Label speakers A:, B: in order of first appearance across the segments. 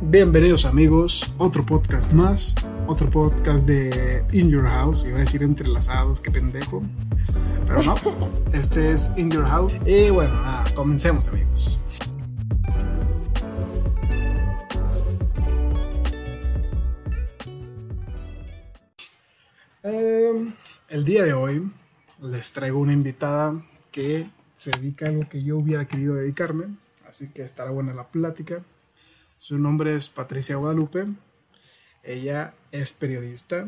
A: Bienvenidos amigos, otro podcast más, otro podcast de In Your House, iba a decir entrelazados, qué pendejo, pero no, este es In Your House. Y bueno, nada, comencemos amigos. Em, el día de hoy les traigo una invitada que se dedica a lo que yo hubiera querido dedicarme, así que estará buena la plática. Su nombre es Patricia Guadalupe, ella es periodista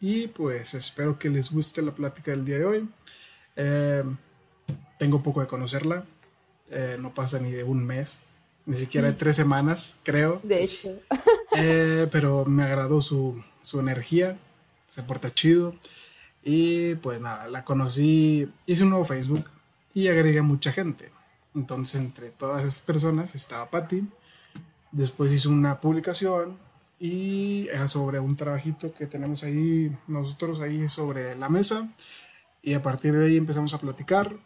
A: y pues espero que les guste la plática del día de hoy. Em, tengo poco de conocerla, eh, no pasa ni de un mes, ni siquiera de tres semanas, creo.
B: De hecho.
A: Eh, pero me agradó su, su energía, se porta chido. Y pues nada, la conocí, hice un nuevo Facebook y agregué a mucha gente. Entonces, entre todas esas personas estaba Patty. Después hizo una publicación y era sobre un trabajito que tenemos ahí, nosotros ahí sobre la mesa. Y a partir de ahí empezamos a platicar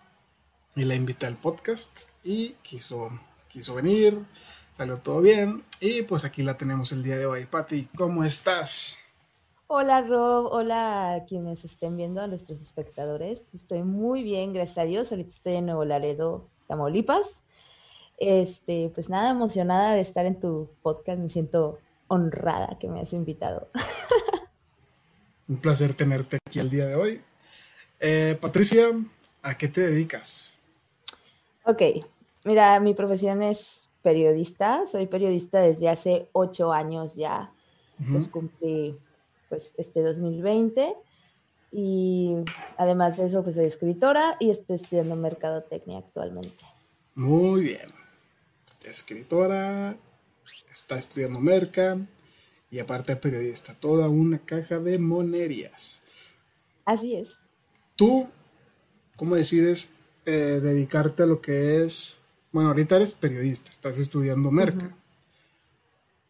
A: y la invité al podcast y quiso, quiso venir, salió todo bien y pues aquí la tenemos el día de hoy. Patty, ¿cómo estás?
B: Hola Rob, hola a quienes estén viendo, a nuestros espectadores. Estoy muy bien, gracias a Dios. Ahorita estoy en Nuevo Laredo, Tamaulipas. Este, pues nada, emocionada de estar en tu podcast. Me siento honrada que me has invitado.
A: Un placer tenerte aquí el día de hoy. Eh, Patricia, ¿a qué te dedicas?
B: Ok, mira, mi profesión es periodista. Soy periodista desde hace ocho años ya. Pues cumplí pues este 2020 y además de eso pues soy escritora y estoy estudiando mercadotecnia actualmente.
A: Muy bien. Escritora, está estudiando merca y aparte periodista, toda una caja de monerías.
B: Así es.
A: ¿Tú cómo decides eh, dedicarte a lo que es, bueno, ahorita eres periodista, estás estudiando merca.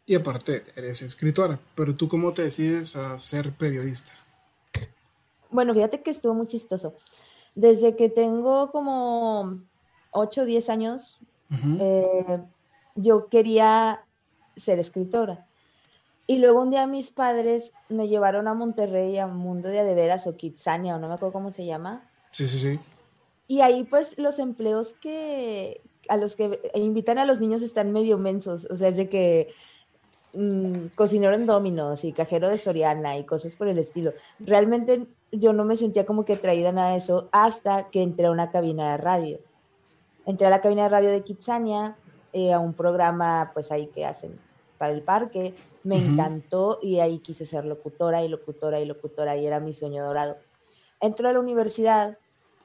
A: Y aparte, eres escritora, pero tú cómo te decides a ser periodista?
B: Bueno, fíjate que estuvo muy chistoso. Desde que tengo como 8 o 10 años, eh, yo quería ser escritora. Y luego un día mis padres me llevaron a Monterrey, a Mundo de Adeveras o Kitsania, o no me acuerdo cómo se llama.
A: Sí, sí, sí.
B: Y ahí pues los empleos que a los que invitan a los niños están medio mensos. O sea, es de que Mm, cocinero en Dominos y cajero de Soriana y cosas por el estilo. Realmente yo no me sentía como que atraída a nada de eso hasta que entré a una cabina de radio. Entré a la cabina de radio de Kitsania, eh, a un programa pues ahí que hacen para el parque. Me encantó y ahí quise ser locutora y locutora y locutora y era mi sueño dorado. Entré a la universidad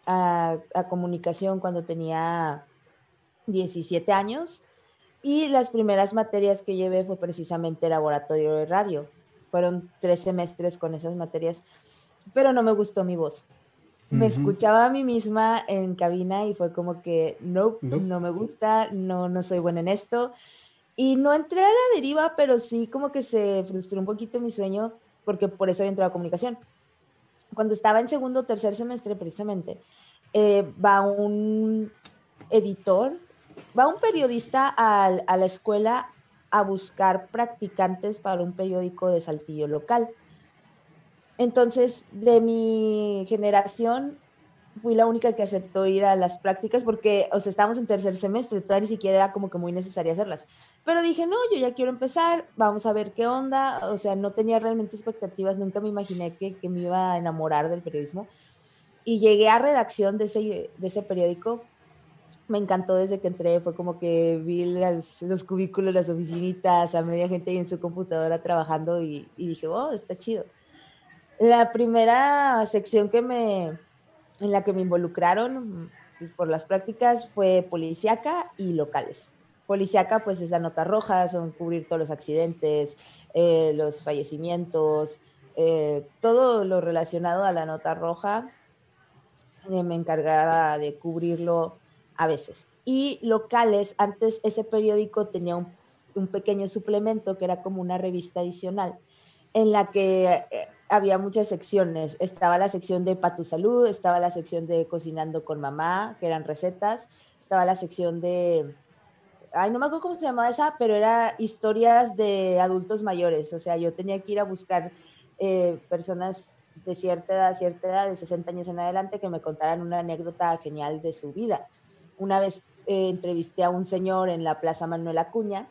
B: a, a comunicación cuando tenía 17 años y las primeras materias que llevé fue precisamente laboratorio de radio. Fueron tres semestres con esas materias, pero no me gustó mi voz. Me escuchaba a mí misma en cabina y fue como que, no, no me gusta, no, no soy buena en esto. Y no entré a la deriva, pero sí como que se frustró un poquito mi sueño, porque por eso entré a comunicación. Cuando estaba en segundo o tercer semestre, precisamente, eh, va un editor va un periodista a la escuela a buscar practicantes para un periódico de Saltillo local. Entonces, de mi generación, fui la única que aceptó ir a las prácticas porque, o sea, estábamos en tercer semestre, todavía ni siquiera era como que muy necesario hacerlas. Pero dije, no, yo ya quiero empezar, vamos a ver qué onda. O sea, no tenía realmente expectativas, nunca me imaginé que, que me iba a enamorar del periodismo. Y llegué a redacción de ese, de ese periódico me encantó desde que entré, fue como que vi los cubículos, las oficinitas, a media gente en su computadora trabajando y, dije, oh, está chido. La primera sección que me, en la que me involucraron pues, por las prácticas fue policíaca y locales. Policiaca, pues es la nota roja, son cubrir todos los accidentes, eh, los fallecimientos, eh, todo lo relacionado a la nota roja. Eh, me encargaba de cubrirlo a veces. Y locales, antes ese periódico tenía un, pequeño suplemento que era como una revista adicional, en la que había muchas secciones. Estaba la sección de Pa' tu Salud, estaba la sección de Cocinando con Mamá, que eran recetas, estaba la sección de ay, no me acuerdo cómo se llamaba esa, pero era historias de adultos mayores. O sea, yo tenía que ir a buscar eh, personas de cierta edad, cierta edad, de 60 años en adelante, que me contaran una anécdota genial de su vida. Una vez eh, entrevisté a un señor en la Plaza Manuel Acuña,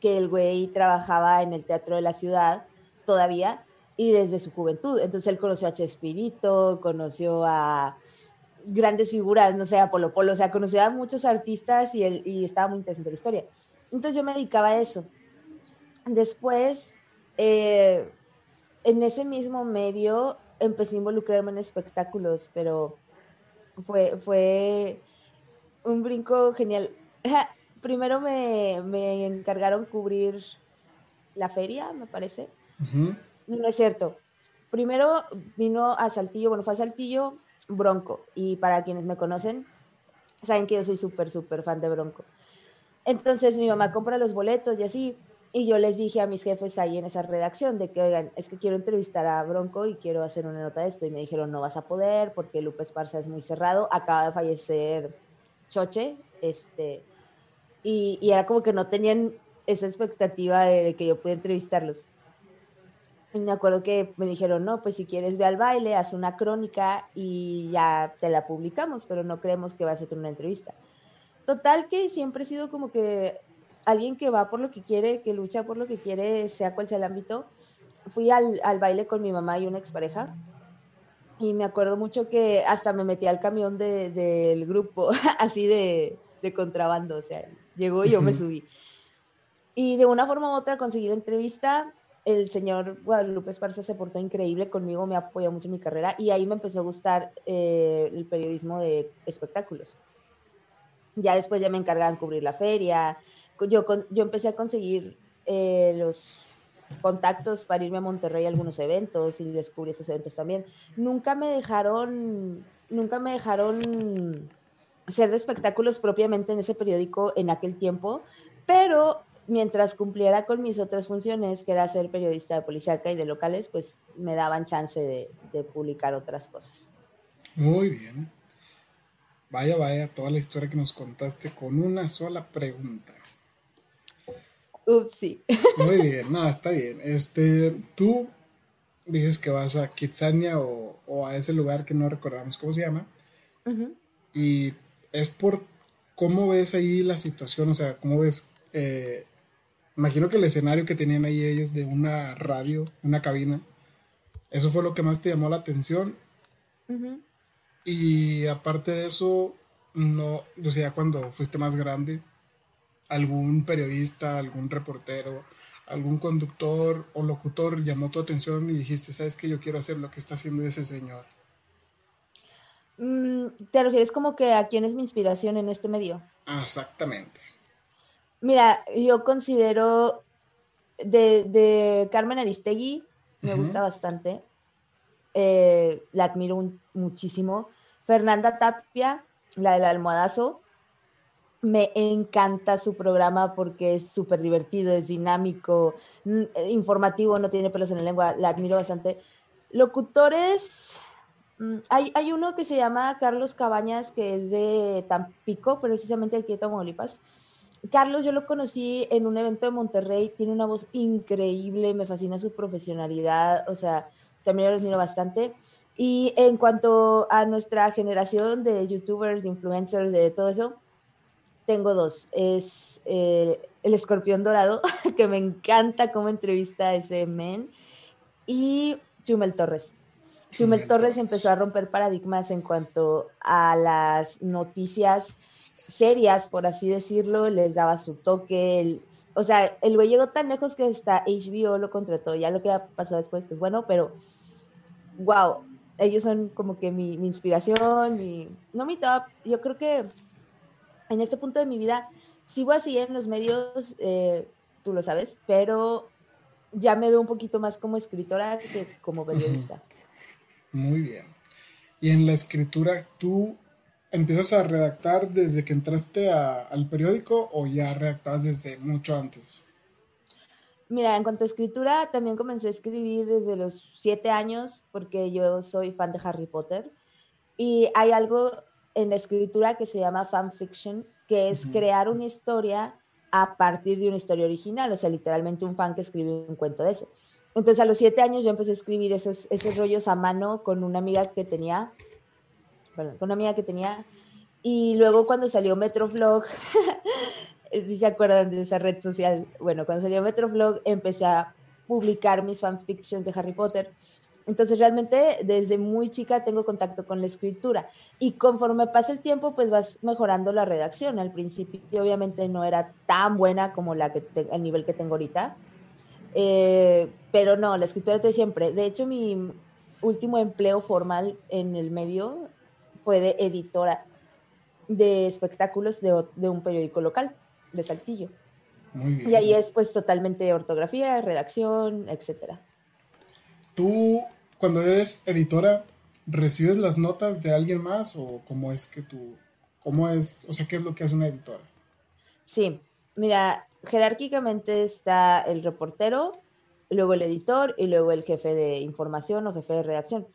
B: que el güey trabajaba en el Teatro de la Ciudad todavía y desde su juventud. Entonces él conoció a Chespirito, conoció a grandes figuras, no sé, a Polo Polo, o sea, conoció a muchos artistas y, él, y estaba muy interesante la historia. Entonces yo me dedicaba a eso. Después, eh, en ese mismo medio, empecé a involucrarme en espectáculos, pero fue, fue un brinco genial. Primero me, me encargaron cubrir la feria, me parece. No es cierto. Primero vino a Saltillo, bueno, fue a Saltillo Bronco. Y para quienes me conocen, saben que yo soy súper, súper fan de Bronco. Entonces mi mamá compra los boletos y así. Y yo les dije a mis jefes ahí en esa redacción de que, oigan, es que quiero entrevistar a Bronco y quiero hacer una nota de esto. Y me dijeron, no vas a poder porque Lupe Esparza es muy cerrado. Acaba de fallecer Choche. Este, y, era como que no tenían esa expectativa de, de que yo pudiera entrevistarlos me acuerdo que me dijeron, no, pues si quieres ve al baile, haz una crónica y ya te la publicamos, pero no creemos que vas a tener una entrevista. Total que siempre he sido como que alguien que va por lo que quiere, que lucha por lo que quiere, sea cual sea el ámbito. Fui al, al baile con mi mamá y una expareja y me acuerdo mucho que hasta me metí al camión del de, grupo, así de, de, contrabando, o sea, llegó y yo me subí. Y de una forma u otra conseguí la entrevista, el señor Guadalupe Esparza se portó increíble conmigo, me apoyó mucho en mi carrera y ahí me empezó a gustar eh, el periodismo de espectáculos. Ya después ya me encargaban cubrir la feria, yo, yo empecé a conseguir eh, los contactos para irme a Monterrey a algunos eventos y descubrí esos eventos también. Nunca me dejaron, nunca me dejaron ser de espectáculos propiamente en ese periódico en aquel tiempo, pero mientras cumpliera con mis otras funciones, que era ser periodista de policía y de locales, pues me daban chance de, publicar otras cosas.
A: Muy bien. Vaya, vaya, toda la historia que nos contaste con una sola pregunta.
B: Ups, sí.
A: Muy bien, no, está bien. Este, tú dices que vas a Kitsania o, a ese lugar que no recordamos cómo se llama. Y es por cómo ves ahí la situación, o sea, cómo ves eh, imagino que el escenario que tenían ahí ellos de una radio, una cabina, eso fue lo que más te llamó la atención. Y aparte de eso, no, o sea, cuando fuiste más grande, algún periodista, algún reportero, algún conductor o locutor llamó tu atención y dijiste, sabes que yo quiero hacer lo que está haciendo ese señor.
B: Mm, ¿Te refieres como que a quién es mi inspiración en este medio?
A: Exactamente.
B: Mira, yo considero de, Carmen Aristegui, me gusta bastante. Eh, la admiro muchísimo. Fernanda Tapia, la del almohadazo, me encanta su programa porque es súper divertido, es dinámico, informativo, no tiene pelos en la lengua, la admiro bastante. Locutores, mm, hay, hay uno que se llama Carlos Cabañas, que es de Tampico, precisamente aquí de Tamaulipas Carlos, yo lo conocí en un evento de Monterrey, tiene una voz increíble, me fascina su profesionalidad, o sea, también lo admiro bastante. Y en cuanto a nuestra generación de youtubers, de influencers, de todo eso, tengo dos. Es eh, el escorpión dorado, que me encanta cómo entrevista a ese men, y Chumel Torres. Chumel Torres empezó a romper paradigmas en cuanto a las noticias serias, por así decirlo, les daba su toque. o sea, el güey llegó tan lejos que hasta HBO lo contrató. Ya lo que ha pasado después, pues bueno, pero wow, ellos son como que mi, inspiración, y no mi top. Yo creo que en este punto de mi vida sigo así en los medios, eh, tú lo sabes, pero ya me veo un poquito más como escritora que como periodista.
A: Muy bien. Y en la escritura, ¿tú ¿Empiezas a redactar desde que entraste al periódico o ya redactabas desde mucho antes?
B: Mira, en cuanto a escritura, también comencé a escribir desde los siete años porque yo soy fan de Harry Potter y hay algo en la escritura que se llama fanfiction que es crear una historia a partir de una historia original, o sea, literalmente un fan que escribe un cuento de eso. Entonces, a los siete años yo empecé a escribir esos, esos rollos a mano con una amiga que tenía, con una amiga que tenía, y luego cuando salió Metrovlog, si se acuerdan de esa red social, bueno, cuando salió Metrovlog empecé a publicar mis fanfictions de Harry Potter. Entonces realmente desde muy chica tengo contacto con la escritura y conforme pasa el tiempo pues vas mejorando la redacción. Al principio obviamente no era tan buena como la que el nivel que tengo ahorita, eh, pero no, la escritura de siempre. De hecho mi último empleo formal en el medio fue de editora de espectáculos de, de un periódico local de Saltillo. Muy bien. Y ahí es pues totalmente ortografía, redacción, etcétera.
A: ¿Tú cuando eres editora, ¿recibes las notas de alguien más o cómo es que tú, cómo es, o sea, qué es lo que hace una editora?
B: Sí, mira, jerárquicamente está el reportero, luego el editor y luego el jefe de información o jefe de redacción.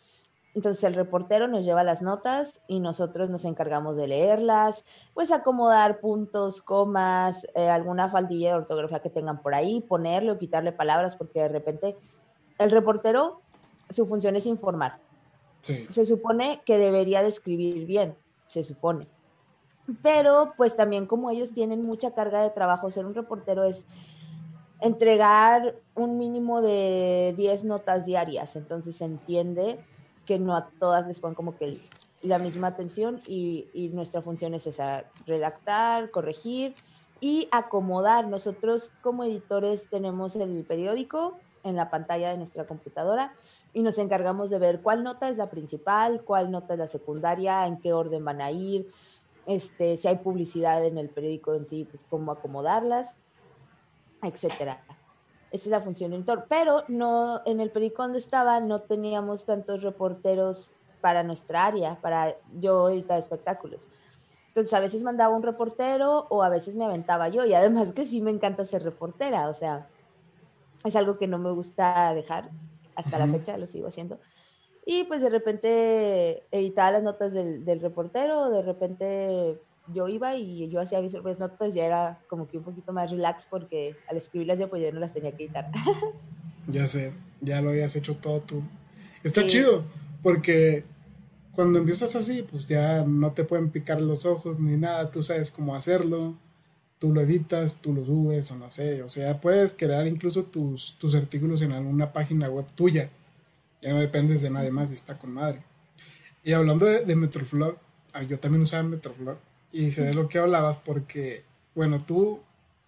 B: Entonces el reportero nos lleva las notas y nosotros nos encargamos de leerlas, pues acomodar puntos, comas, eh, alguna faldilla de ortografía que tengan por ahí, ponerle o quitarle palabras, porque de repente el reportero su función es informar. Se supone que debería de escribir bien, se supone. Pero pues también como ellos tienen mucha carga de trabajo, ser un reportero es entregar un mínimo de 10 notas diarias, entonces se entiende que no a todas les ponen como que la misma atención y, y nuestra función es esa, redactar, corregir y acomodar. Nosotros como editores tenemos el periódico en la pantalla de nuestra computadora y nos encargamos de ver cuál nota es la principal, cuál nota es la secundaria, en qué orden van a ir, este, si hay publicidad en el periódico en sí, pues cómo acomodarlas, etcétera. Esa es la función de editor. Pero no, en el periódico donde estaba no teníamos tantos reporteros para nuestra área, para yo editar espectáculos. Entonces a veces mandaba un reportero o a veces me aventaba yo y además que sí me encanta ser reportera, o sea, es algo que no me gusta dejar hasta la fecha lo sigo haciendo. Y pues de repente editaba las notas del, del, reportero, de repente yo iba y yo hacía mis propias notas, ya era como que un poquito más relax porque al escribirlas yo pues ya no las tenía que editar.
A: ya sé, ya lo habías hecho todo tú. Está chido, porque cuando empiezas así, pues ya no te pueden picar los ojos ni nada, tú sabes cómo hacerlo tú lo editas, tú lo subes o no sé, o sea, puedes crear incluso tus, tus artículos en alguna página web tuya, ya no dependes de nadie más y está con madre. Y hablando de, de Metroflog, ah, yo también usaba Metroflog y sé de lo que hablabas porque, bueno, tú,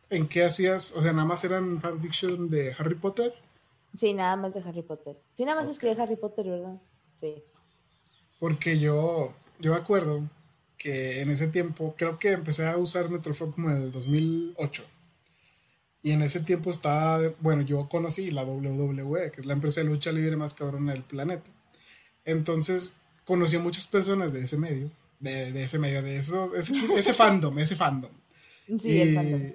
A: ¿en qué hacías? O sea, nada más eran fanfiction de Harry Potter.
B: Sí, nada más de Harry Potter. Sí, nada más escribía Harry Potter, ¿verdad? Sí.
A: Porque yo, yo me acuerdo que en ese tiempo, creo que empecé a usar Metroflog como en el 2008. Y en ese tiempo estaba, bueno, yo conocí la WWE, que es la empresa de lucha libre más cabrona del planeta. Entonces, conocí a muchas personas de ese medio, de, de ese medio, de eso, ese, ese fandom, ese fandom. Sí, y, el fandom.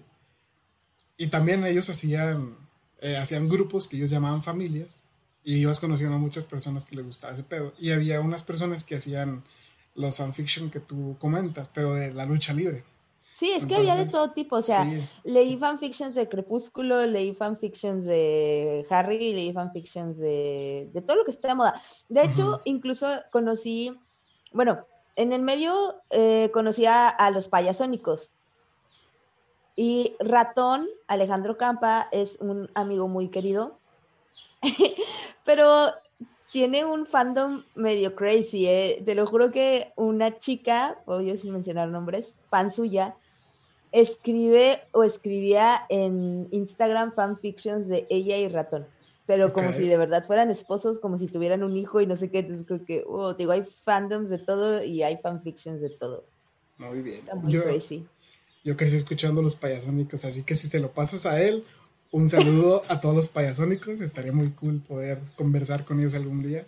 A: Y también ellos hacían, eh, hacían grupos que ellos llamaban familias. Y ibas conociendo a muchas personas que les gustaba ese pedo. Y había unas personas que hacían los fanfiction que tú comentas, pero de la lucha libre.
B: Sí, es que había de todo tipo, o sea, leí fanfictions de Crepúsculo, leí fanfictions de Harry, leí fanfictions de, de todo lo que está de moda. De hecho, incluso conocí, bueno, en el medio eh, conocía a los payasónicos. Y Ratón, Alejandro Campa, es un amigo muy querido. Pero tiene un fandom medio crazy, ¿eh? Te lo juro que una chica, voy sin mencionar nombres, fan suya, escribe o escribía en Instagram fanfictions de ella y ratón. Pero como si de verdad fueran esposos, como si tuvieran un hijo y no sé qué. Entonces creo que, oh, digo, hay fandoms de todo y hay fanfictions de todo.
A: Muy bien. yo, Yo crecí escuchando los payasónicos, así que si se lo pasas a él un saludo a todos los payasónicos. Estaría muy cool poder conversar con ellos algún día.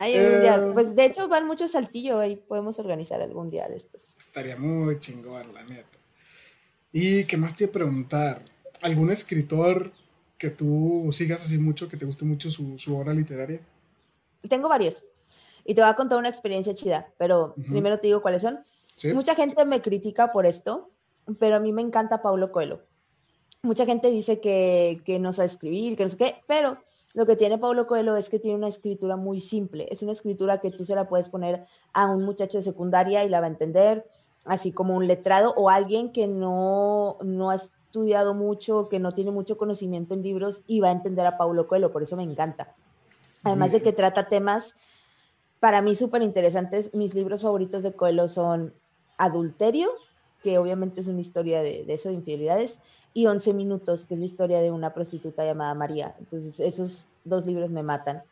B: Eh, pues de hecho van mucho saltillo, ahí podemos organizar algún día de estos.
A: Estaría muy chingón, la neta. ¿Y qué más te iba a preguntar? ¿Algún escritor que tú sigas así mucho, que te guste mucho su, obra literaria?
B: Tengo varios. Y te voy a contar una experiencia chida, pero primero te digo cuáles son. Mucha gente me critica por esto, pero a mí me encanta Paulo Coelho. Mucha gente dice que, que no sabe escribir, que no sé qué, pero lo que tiene Paulo Coelho es que tiene una escritura muy simple. Es una escritura que tú se la puedes poner a un muchacho de secundaria y la va a entender, así como un letrado o alguien que no, no ha estudiado mucho, que no tiene mucho conocimiento en libros y va a entender a Paulo Coelho. Por eso me encanta. Además de que trata temas para mí súper interesantes. Mis libros favoritos de Coelho son Adulterio, que obviamente es una historia de, de eso, de infidelidades, y 11 minutos, que es la historia de una prostituta llamada María. Entonces, esos dos libros me matan.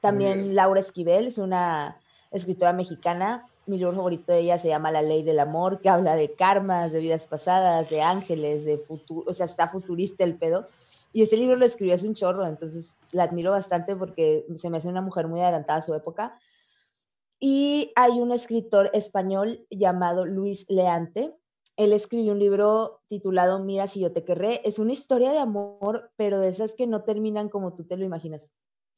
B: También Laura Esquivel es una escritora mexicana. Mi libro favorito de ella se llama La Ley del Amor, que habla de karmas, de vidas pasadas, de ángeles, de futuro, o sea, está futurista el pedo. Y ese libro lo escribió hace un chorro, entonces la admiro bastante porque se me hace una mujer muy adelantada a su época. Y hay un escritor español llamado Luis Leante, él escribió un libro titulado Mira si yo te querré. Es una historia de amor, pero de esas que no terminan como tú te lo imaginas.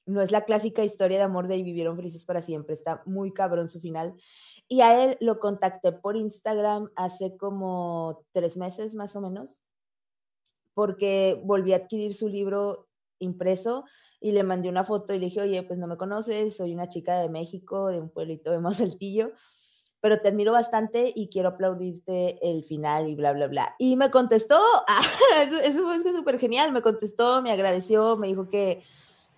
B: No es la clásica historia de amor de y vivieron felices para siempre. Está muy cabrón su final. Y a él lo contacté por Instagram hace como tres meses más o menos, porque volví a adquirir su libro impreso y le mandé una foto y le dije, oye, pues no me conoces, soy una chica de México, de un pueblito de Masaltillo pero te admiro bastante y quiero aplaudirte el final y bla, bla, bla. Y me contestó, eso, fue súper genial, me contestó, me agradeció, me dijo que,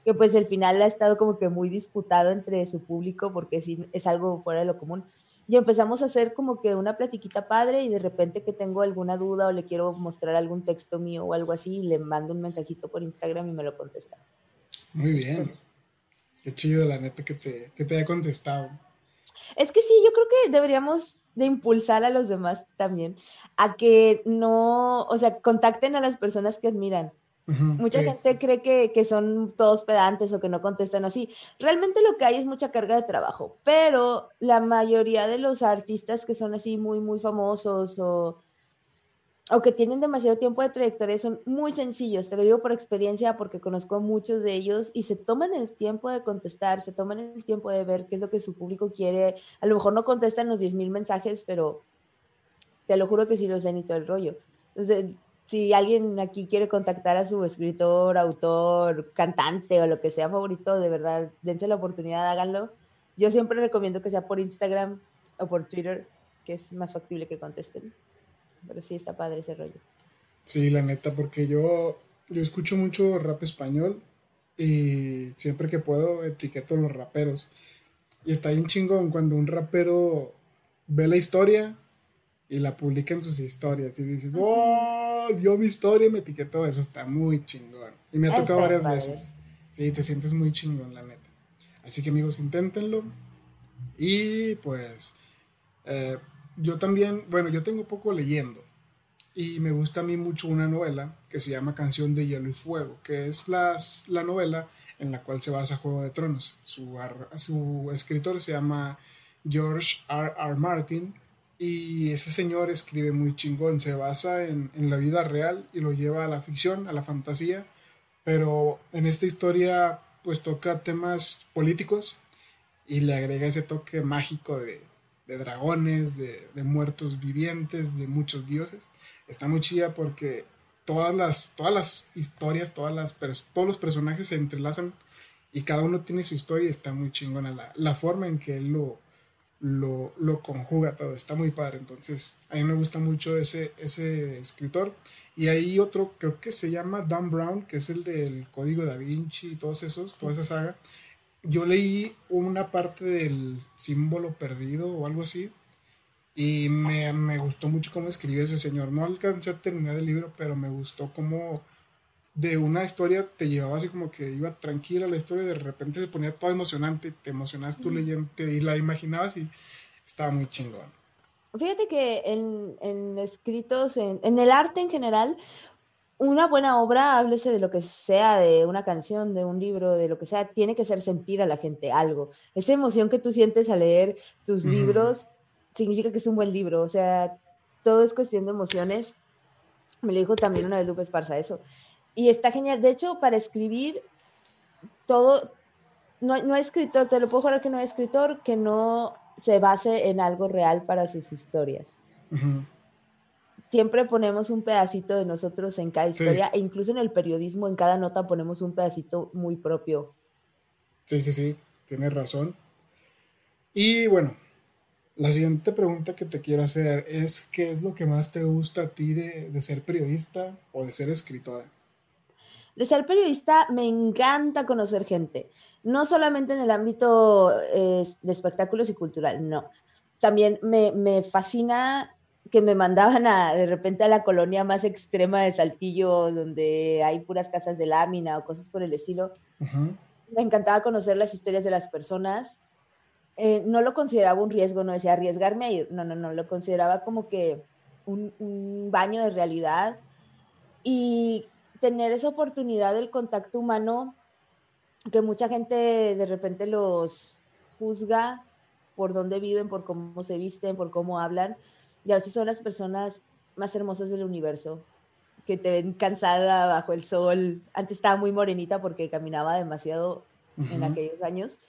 B: que pues el final ha estado como que muy disputado entre su público porque sí, es algo fuera de lo común. Y empezamos a hacer como que una platiquita padre y de repente que tengo alguna duda o le quiero mostrar algún texto mío o algo así, le mando un mensajito por Instagram y me lo contesta.
A: Muy bien. Qué chido, la neta, que te, que te haya contestado.
B: Es que sí, yo creo que deberíamos de impulsar a los demás también a que no, o sea, contacten a las personas que admiran. Mucha gente cree que, que, son todos pedantes o que no contestan así. Realmente lo que hay es mucha carga de trabajo, pero la mayoría de los artistas que son así muy, muy famosos o o que tienen demasiado tiempo de trayectoria son muy sencillos, te lo digo por experiencia porque conozco a muchos de ellos y se toman el tiempo de contestar, se toman el tiempo de ver qué es lo que su público quiere. A lo mejor no contestan los 10.000 mensajes, pero te lo juro que sí los ven y todo el rollo. Entonces, si alguien aquí quiere contactar a su escritor, autor, cantante o lo que sea favorito, de verdad, dense la oportunidad, háganlo. Yo siempre recomiendo que sea por Instagram o por Twitter, que es más factible que contesten pero sí está padre ese rollo.
A: Sí, la neta, porque yo, yo escucho mucho rap español y siempre que puedo etiqueto a los raperos. Y está bien chingón cuando un rapero ve la historia y la publica en sus historias y dices, oh, dio mi historia y me etiquetó. Eso está muy chingón. Y me ha tocado varias veces. Sí, te sientes muy chingón, la neta. Así que amigos, inténtenlo. Y pues eh, yo también, bueno, yo tengo poco leyendo y me gusta a mí mucho una novela que se llama Canción de Hielo y Fuego, que es la, la novela en la cual se basa Juego de Tronos. Su, su escritor se llama George R. R. Martin y ese señor escribe muy chingón, se basa en, en la vida real y lo lleva a la ficción, a la fantasía, pero en esta historia pues toca temas políticos y le agrega ese toque mágico de, de dragones, de, muertos vivientes, de muchos dioses. Está muy chida porque todas las, todas las historias, todas las, todos los personajes se entrelazan y cada uno tiene su historia está muy chingona la, la forma en que él lo, lo, lo, conjuga todo, está muy padre. Entonces, a mí me gusta mucho ese, ese escritor. Y hay otro, creo que se llama Dan Brown, que es el del Código da Vinci y todos esos, toda esa saga yo leí una parte del símbolo perdido o algo así y me, gustó mucho cómo escribió ese señor. No alcancé a terminar el libro, pero me gustó cómo de una historia te llevaba así como que iba tranquila la historia, de repente se ponía todo emocionante, te emocionabas tú leyendo y la imaginabas y estaba muy chingón.
B: Fíjate que en, escritos, en, en, el arte en general, una buena obra, háblese de lo que sea, de una canción, de un libro, de lo que sea, tiene que hacer sentir a la gente algo. Esa emoción que tú sientes al leer tus libros significa que es un buen libro. O sea, todo es cuestión de emociones. Me lo dijo también una vez Lupe Esparza eso. Y está genial. De hecho, para escribir, todo, no, no hay escritor, te lo puedo jurar que no hay escritor que no se base en algo real para sus historias siempre ponemos un pedacito de nosotros en cada historia, e incluso en el periodismo, en cada nota ponemos un pedacito muy propio.
A: Sí, sí, sí, tienes razón. Y bueno, la siguiente pregunta que te quiero hacer es, ¿qué es lo que más te gusta a ti de, de ser periodista o de ser escritora?
B: De ser periodista me encanta conocer gente, no solamente en el ámbito eh, de espectáculos y cultural, no. También me, me fascina que me mandaban a, de repente a la colonia más extrema de Saltillo, donde hay puras casas de lámina o cosas por el estilo. Me encantaba conocer las historias de las personas. Eh, no lo consideraba un riesgo, no decía arriesgarme a ir, no, no, no, lo consideraba como que un, un baño de realidad y tener esa oportunidad del contacto humano que mucha gente de repente los juzga por dónde viven, por cómo se visten, por cómo hablan y a veces son las personas más hermosas del universo, que te ven cansada bajo el sol. Antes estaba muy morenita porque caminaba demasiado en aquellos años.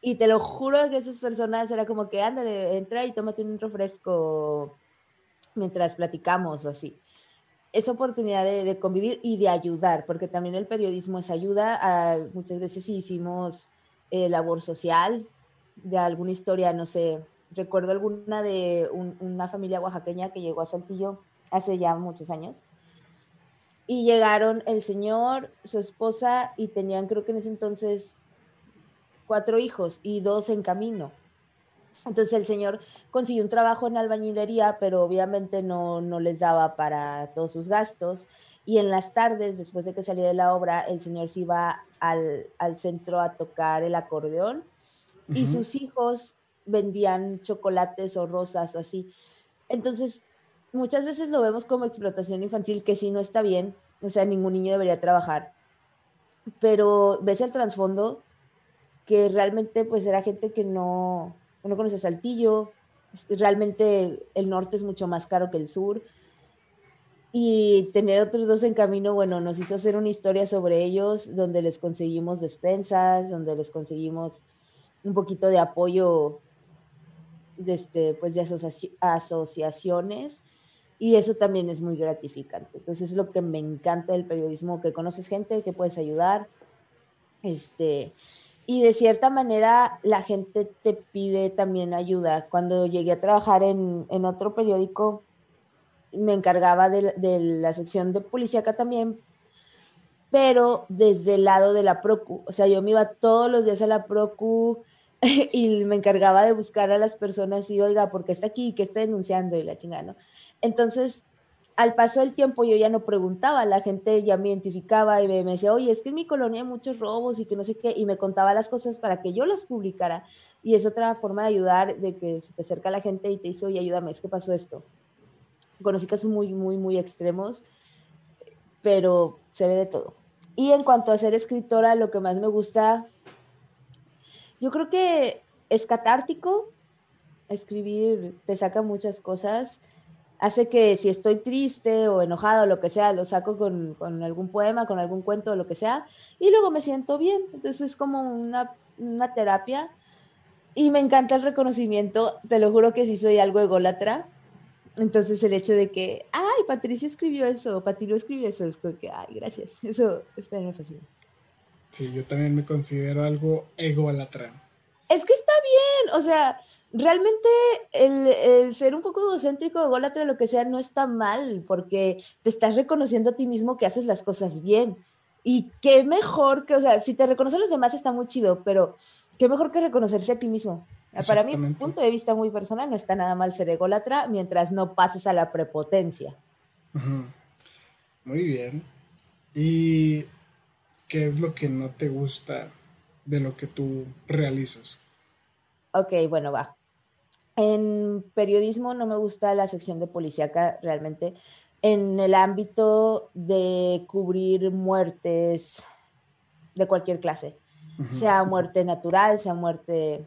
B: Y te lo juro que esas personas era como que, ándale, entra y tómate un refresco mientras platicamos o así. Esa oportunidad de, convivir y de ayudar, porque también el periodismo es ayuda. A, muchas veces hicimos eh, labor social, de alguna historia, no sé, recuerdo alguna de una familia oaxaqueña que llegó a Saltillo hace ya muchos años. Y llegaron el señor, su esposa, y tenían creo que en ese entonces cuatro hijos y dos en camino. Entonces el señor consiguió un trabajo en albañilería, pero obviamente no, no les daba para todos sus gastos. Y en las tardes, después de que salía de la obra, el señor se iba al, al centro a tocar el acordeón y sus hijos vendían chocolates o rosas o así. Entonces, muchas veces lo vemos como explotación infantil, que sí no está bien, o sea, ningún niño debería trabajar, pero ves el trasfondo que realmente pues era gente que no, no conoce Saltillo, realmente el norte es mucho más caro que el sur, y tener otros dos en camino, bueno, nos hizo hacer una historia sobre ellos, donde les conseguimos despensas, donde les conseguimos un poquito de apoyo de, este, pues de asociaciones y eso también es muy gratificante. Entonces es lo que me encanta del periodismo, que conoces gente, que puedes ayudar, este, y de cierta manera la gente te pide también ayuda. Cuando llegué a trabajar en, en otro periódico, me encargaba de, de, la sección de policía también, pero desde el lado de la PROCU. O sea, yo me iba todos los días a la PROCU, y me encargaba de buscar a las personas y, oiga, ¿por qué está aquí? ¿Qué está denunciando? Y la chingada, ¿no? Entonces, al paso del tiempo yo ya no preguntaba, la gente ya me identificaba y me, decía, oye, es que en mi colonia hay muchos robos y que no sé qué, y me contaba las cosas para que yo las publicara. Y es otra forma de ayudar, de que se te acerca la gente y te dice, oye, ayúdame, es que pasó esto. Conocí casos muy, muy, muy extremos, pero se ve de todo. Y en cuanto a ser escritora, lo que más me gusta yo creo que es catártico, escribir te saca muchas cosas, hace que si estoy triste o enojado o lo que sea, lo saco con, con, algún poema, con algún cuento o lo que sea, y luego me siento bien. Entonces es como una, una terapia. Y me encanta el reconocimiento, te lo juro que sí soy algo ególatra. Entonces el hecho de que, ay, Patricia escribió eso, Patilo escribió eso, es como que, ay, gracias. Eso está muy fácil.
A: Sí, yo también me considero algo ególatra.
B: Es que está bien, o sea, realmente el, ser un poco egocéntrico, ególatra, lo que sea, no está mal, porque te estás reconociendo a ti mismo que haces las cosas bien. Y qué mejor que, o sea, si te reconocen los demás está muy chido, pero qué mejor que reconocerse a ti mismo. Para mí, punto de vista muy personal, no está nada mal ser ególatra mientras no pases a la prepotencia.
A: Muy bien. Y ¿qué es lo que no te gusta de lo que tú realizas?
B: Ok, bueno, va. En periodismo no me gusta la sección de policíaca realmente. En el ámbito de cubrir muertes de cualquier clase, sea muerte natural, sea muerte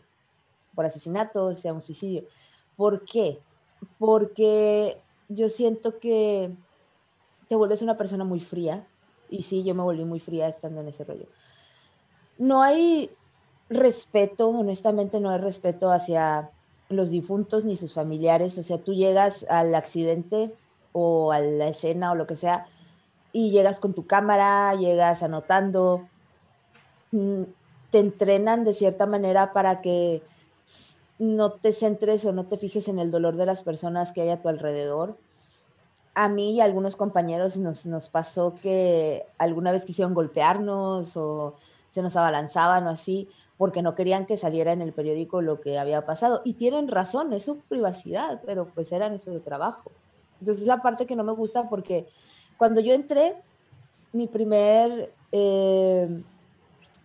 B: por asesinato, sea un suicidio. ¿Por qué? Porque yo siento que te vuelves una persona muy fría, y sí, yo me volví muy fría estando en ese rollo. No hay respeto, honestamente no hay respeto hacia los difuntos ni sus familiares. O sea, tú llegas al accidente o a la escena o lo que sea, y llegas con tu cámara, llegas anotando, mm, te entrenan de cierta manera para que no te centres o no te fijes en el dolor de las personas que hay a tu alrededor. A mí y a algunos compañeros nos, nos pasó que alguna vez quisieron golpearnos o se nos abalanzaban o así, porque no querían que saliera en el periódico lo que había pasado. Y tienen razón, es su privacidad, pero pues era nuestro trabajo. Entonces es la parte que no me gusta porque cuando yo entré, mi primer eh,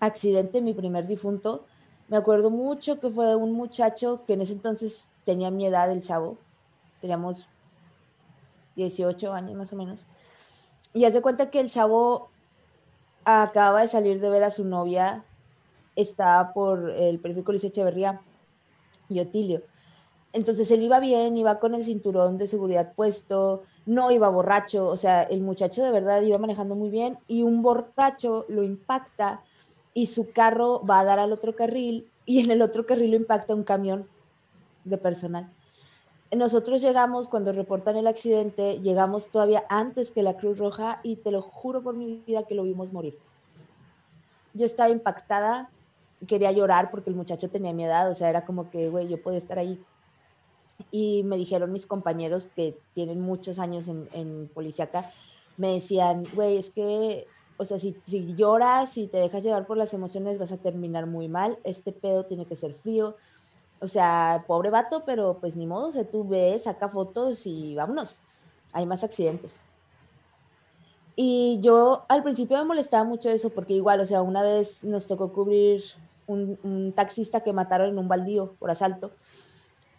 B: accidente, mi primer difunto, me acuerdo mucho que fue un muchacho que en ese entonces tenía mi edad, el chavo, teníamos 18 años más o menos, y hace cuenta que el chavo acaba de salir de ver a su novia, estaba por el periférico Luis Echeverría y Otilio. Entonces él iba bien, iba con el cinturón de seguridad puesto, no iba borracho, o sea, el muchacho de verdad iba manejando muy bien y un borracho lo impacta y su carro va a dar al otro carril y en el otro carril lo impacta un camión de personal. Nosotros llegamos, cuando reportan el accidente, llegamos todavía antes que la Cruz Roja y te lo juro por mi vida que lo vimos morir. Yo estaba impactada, quería llorar porque el muchacho tenía mi edad, o sea, era como que, güey, yo podía estar ahí. Y me dijeron mis compañeros que tienen muchos años en, en Policiaca, me decían, güey, es que o sea, si, si lloras y te dejas llevar por las emociones, vas a terminar muy mal. Este pedo tiene que ser frío. O sea, pobre vato, pero pues ni modo, o sea, tú ves, saca fotos y vámonos. Hay más accidentes. Y yo al principio me molestaba mucho eso, porque igual, o sea, una vez nos tocó cubrir un, taxista que mataron en un baldío por asalto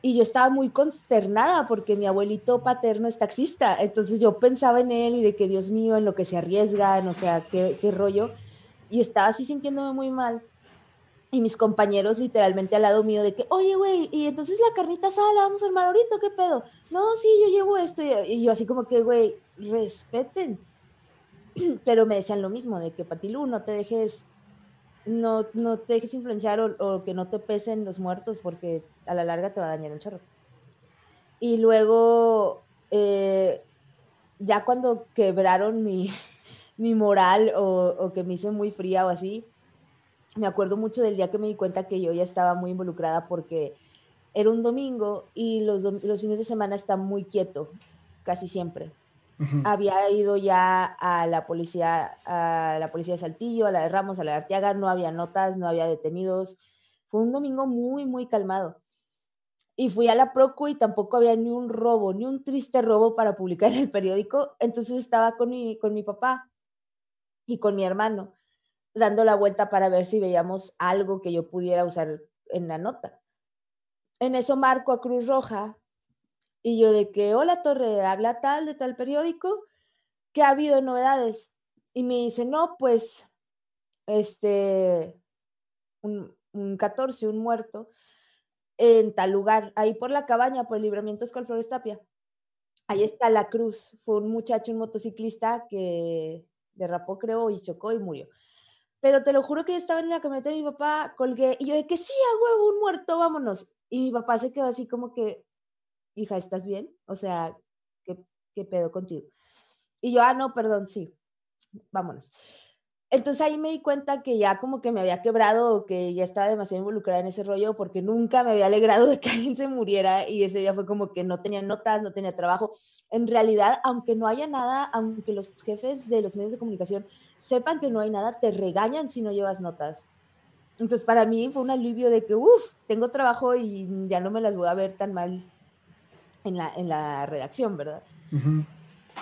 B: y yo estaba muy consternada porque mi abuelito paterno es taxista, entonces yo pensaba en él y de que Dios mío, en lo que se arriesgan, o sea, qué, qué rollo, y estaba así sintiéndome muy mal. Y mis compañeros literalmente al lado mío de que, oye, güey, y entonces la carnita asada la vamos a armar ahorita, ¿qué pedo? No, sí, yo llevo esto. Y yo así como que, güey, respeten. Pero me decían lo mismo, de que Patilú, no te dejes no, no te dejes influenciar o, que no te pesen los muertos porque a la larga te va a dañar un chorro. Y luego, eh, ya cuando quebraron mi, mi moral o, o, que me hice muy fría o así, me acuerdo mucho del día que me di cuenta que yo ya estaba muy involucrada porque era un domingo y los, los fines de semana está muy quieto, casi siempre. Había ido ya a la policía, a la policía de Saltillo, a la de Ramos, a la de Arteaga, no había notas, no había detenidos. Fue un domingo muy, muy calmado. Y fui a la Procu y tampoco había ni un robo, ni un triste robo para publicar en el periódico. Entonces estaba con mi, con mi papá y con mi hermano, dando la vuelta para ver si veíamos algo que yo pudiera usar en la nota. En eso marco a Cruz Roja y yo de que, hola Torre, habla tal de tal periódico, que ha habido novedades. Y me dice, no, pues, este, un, 14, un muerto, en tal lugar, ahí por la cabaña, por el libramiento Escuela Flores Tapia. Ahí está la cruz. Fue un muchacho, un motociclista que derrapó, creo, y chocó y murió. Pero te lo juro que yo estaba en la camioneta de mi papá, colgué, y yo de que sí, a huevo, un muerto, vámonos. Y mi papá se quedó así como que, hija, ¿estás bien? O sea, ¿qué, qué pedo contigo? Y yo, ah, no, perdón, sí, vámonos. Entonces ahí me di cuenta que ya como que me había quebrado o que ya estaba demasiado involucrada en ese rollo porque nunca me había alegrado de que alguien se muriera y ese día fue como que no tenía notas, no tenía trabajo. En realidad, aunque no haya nada, aunque los jefes de los medios de comunicación sepan que no hay nada, te regañan si no llevas notas. Entonces para mí fue un alivio de que, uff, tengo trabajo y ya no me las voy a ver tan mal en la, en la redacción, ¿verdad?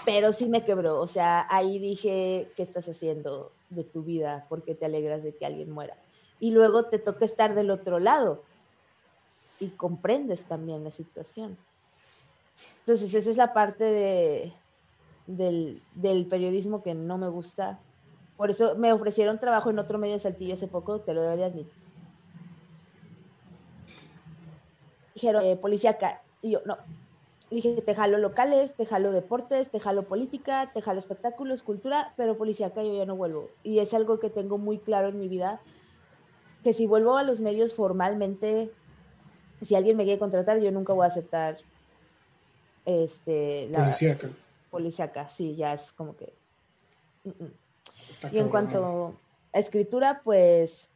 B: Pero sí me quebró, o sea, ahí dije, ¿qué estás haciendo de tu vida? ¿Por qué te alegras de que alguien muera? Y luego te toca estar del otro lado y comprendes también la situación. Entonces, esa es la parte de, del, del, periodismo que no me gusta. Por eso me ofrecieron trabajo en otro medio de Saltillo hace poco, te lo doy de admitir. Dijeron, eh, policía, y yo, no, dije, te jalo locales, te jalo deportes, te jalo política, te jalo espectáculos, cultura, pero policíaca yo ya no vuelvo. Y es algo que tengo muy claro en mi vida, que si vuelvo a los medios formalmente, si alguien me quiere contratar, yo nunca voy a aceptar este, la, policíaca, sí, ya es como que... Mm, mm. y en cuanto a escritura, pues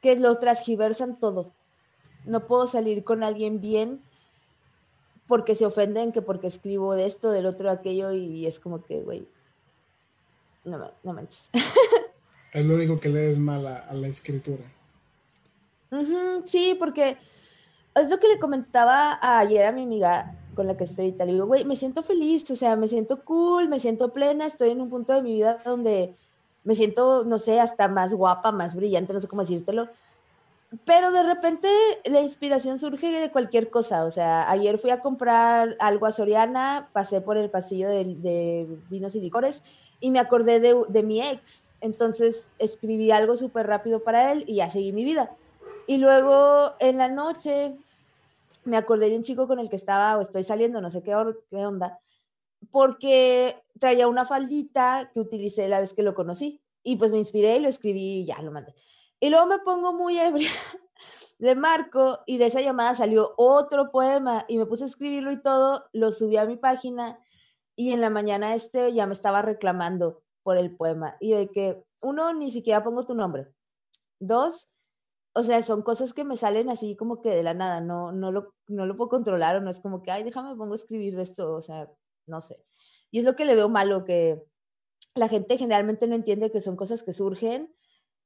B: que lo transgiversan todo. No puedo salir con alguien bien porque se ofenden, que porque escribo de esto, del otro, aquello, y es como que, güey, no, no manches.
A: Es lo único que lees mal a, la escritura.
B: sí, porque es lo que le comentaba ayer a mi amiga con la que estoy y tal. digo, güey, me siento feliz, o sea, me siento cool, me siento plena, estoy en un punto de mi vida donde me siento, no sé, hasta más guapa, más brillante, no sé cómo decírtelo. Pero de repente la inspiración surge de cualquier cosa. O sea, ayer fui a comprar algo a Soriana, pasé por el pasillo de, vinos y licores y me acordé de, de mi ex. Entonces escribí algo súper rápido para él y ya seguí mi vida. Y luego en la noche me acordé de un chico con el que estaba o estoy saliendo, no sé qué, qué onda, porque traía una faldita que utilicé la vez que lo conocí. Y pues me inspiré y lo escribí y ya lo mandé. Y luego me pongo muy ebria de Marco y de esa llamada salió otro poema y me puse a escribirlo y todo, lo subí a mi página y en la mañana este ya me estaba reclamando por el poema. Y de que, uno, ni siquiera pongo tu nombre. Dos, o sea, son cosas que me salen así como que de la nada, no, no, lo, no lo puedo controlar o no es como que, ay, déjame, pongo a escribir de esto, o sea, no sé. Y es lo que le veo malo, que la gente generalmente no entiende que son cosas que surgen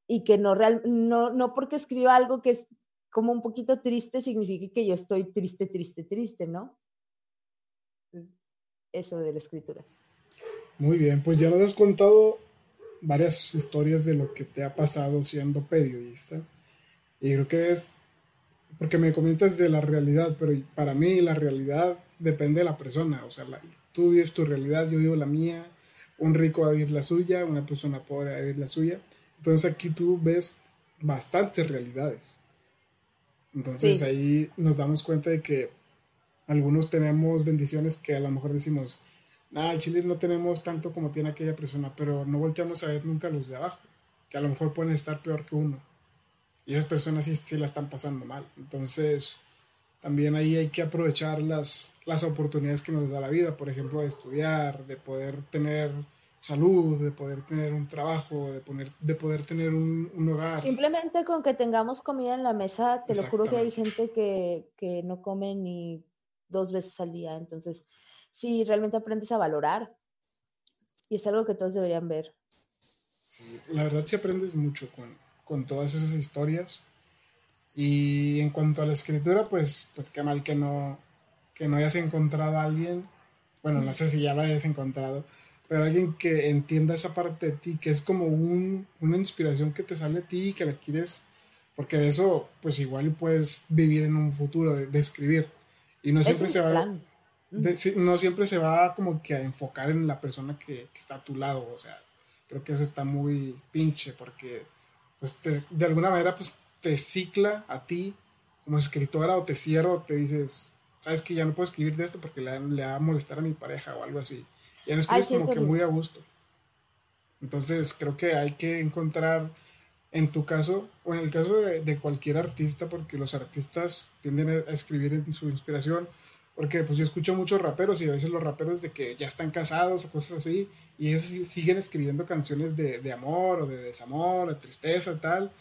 B: y que no, real, no, no porque escriba algo que es como un poquito triste significa que yo estoy triste, triste, triste, ¿no? Eso de la escritura.
A: Muy bien, pues ya nos has contado varias historias de lo que te ha pasado siendo periodista. Y creo que es, porque me comentas de la realidad, pero para mí la realidad depende de la persona. O sea, tú vives tu realidad, yo vivo la mía, un rico va a vivir la suya, una persona pobre va a vivir la suya. Entonces aquí tú ves bastantes realidades. Entonces ahí nos damos cuenta de que algunos tenemos bendiciones que a lo mejor decimos, nada, en Chile no tenemos tanto como tiene aquella persona, pero no volteamos a ver nunca los de abajo, que a lo mejor pueden estar peor que uno. Y esas personas sí, sí la están pasando mal. Entonces, también ahí hay que aprovechar las, las oportunidades que nos da la vida, por ejemplo, de estudiar, de poder tener salud, de poder tener un trabajo, de, poner, de poder tener un, un, hogar.
B: Simplemente con que tengamos comida en la mesa, te lo juro que hay gente que, que no come ni dos veces al día. Entonces, sí, realmente aprendes a valorar. Y es algo que todos deberían ver.
A: Sí, la verdad sí aprendes mucho con, con todas esas historias. Y en cuanto a la escritura, pues, pues qué mal que no, que no hayas encontrado a alguien. Bueno, no sé si ya lo hayas encontrado, pero alguien que entienda esa parte de ti, que es como un, una inspiración que te sale a ti y que la quieres, porque de eso, pues igual puedes vivir en un futuro, de, escribir. Y no siempre se va... no siempre se va como que a enfocar en la persona que, está a tu lado, o sea, creo que eso está muy pinche porque pues de alguna manera pues te cicla a ti como escritora o te cierra o te dices, sabes que ya no puedo escribir de esto porque le, le va a molestar a mi pareja o algo así. Y en escribes como que muy a gusto. Entonces creo que hay que encontrar, en tu caso, o en el caso de, de, cualquier artista, porque los artistas tienden a escribir en su inspiración, porque pues yo escucho muchos raperos y a veces los raperos de que ya están casados o cosas así, y ellos siguen escribiendo canciones de, de amor o de desamor, de tristeza, tal,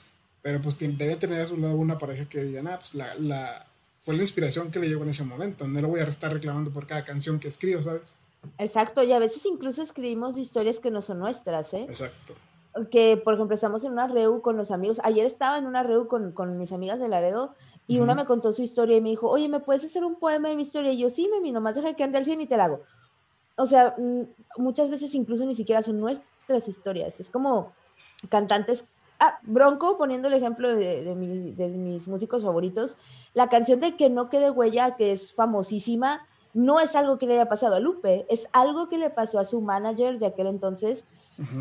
A: pero pues debe tener a su lado una pareja que diga, ah, pues la, la, fue la inspiración que le llegó en ese momento, no lo voy a estar reclamando por cada canción que escribo, ¿sabes?
B: Exacto, y a veces incluso escribimos historias que no son nuestras, ¿eh?
A: Exacto.
B: Que, por ejemplo, estamos en una reu con los amigos. Ayer estaba en una reu con, con mis amigas de Laredo y una me contó su historia y me dijo, oye, ¿me puedes hacer un poema de mi historia? Y yo, sí, mami, nomás deja que ande al 100 y te la hago. O sea, mm, muchas veces incluso ni siquiera son nuestras historias. Es como cantantes. Ah, Bronco, poniendo el ejemplo de, de, de mis músicos favoritos, la canción de Que no quede huella, que es famosísima, no es algo que le haya pasado a Lupe, es algo que le pasó a su manager de aquel entonces,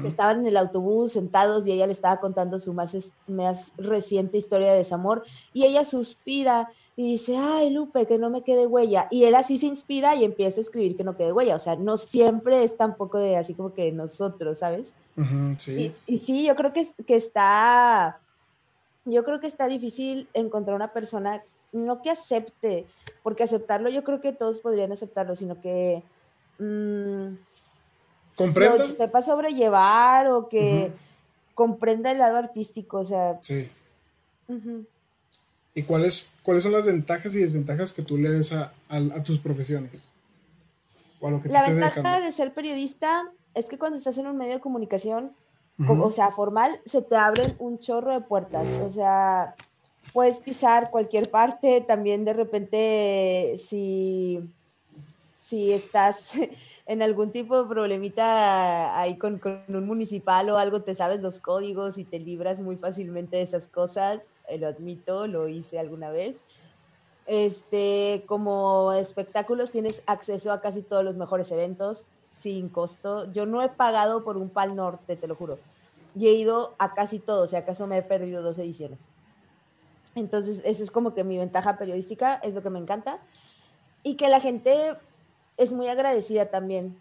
B: que estaban en el autobús sentados y ella le estaba contando su más, más reciente historia de desamor y ella suspira y dice, ay Lupe, que no me quede huella. Y él así se inspira y empieza a escribir que no quede huella. O sea, no siempre es tampoco de así como que nosotros, ¿sabes?
A: sí.
B: Y, y, sí, yo creo que, que está, yo creo que está difícil encontrar una persona no que acepte, porque aceptarlo yo creo que todos podrían aceptarlo, sino que mmm,
A: ¿Comprenda?
B: Lo sepa sobrellevar o que comprenda el lado artístico, o sea.
A: Sí. ¿Y cuáles, cuáles son las ventajas y desventajas que tú le ves a, tus profesiones?
B: O a lo que te La ventaja de ser periodista es que cuando estás en un medio de comunicación, o sea, formal, se te abren un chorro de puertas. O sea, puedes pisar cualquier parte. También de repente, si, si estás en algún tipo de problemita ahí con, un municipal o algo, te sabes los códigos y te libras muy fácilmente de esas cosas. Eh, lo admito, lo hice alguna vez. Este, como espectáculos tienes acceso a casi todos los mejores eventos sin costo. Yo no he pagado por un Pal Norte, te lo juro. Y he ido a casi todos, si acaso me he perdido dos ediciones. Entonces, esa es como que mi ventaja periodística, es lo que me encanta. Y que la gente es muy agradecida también.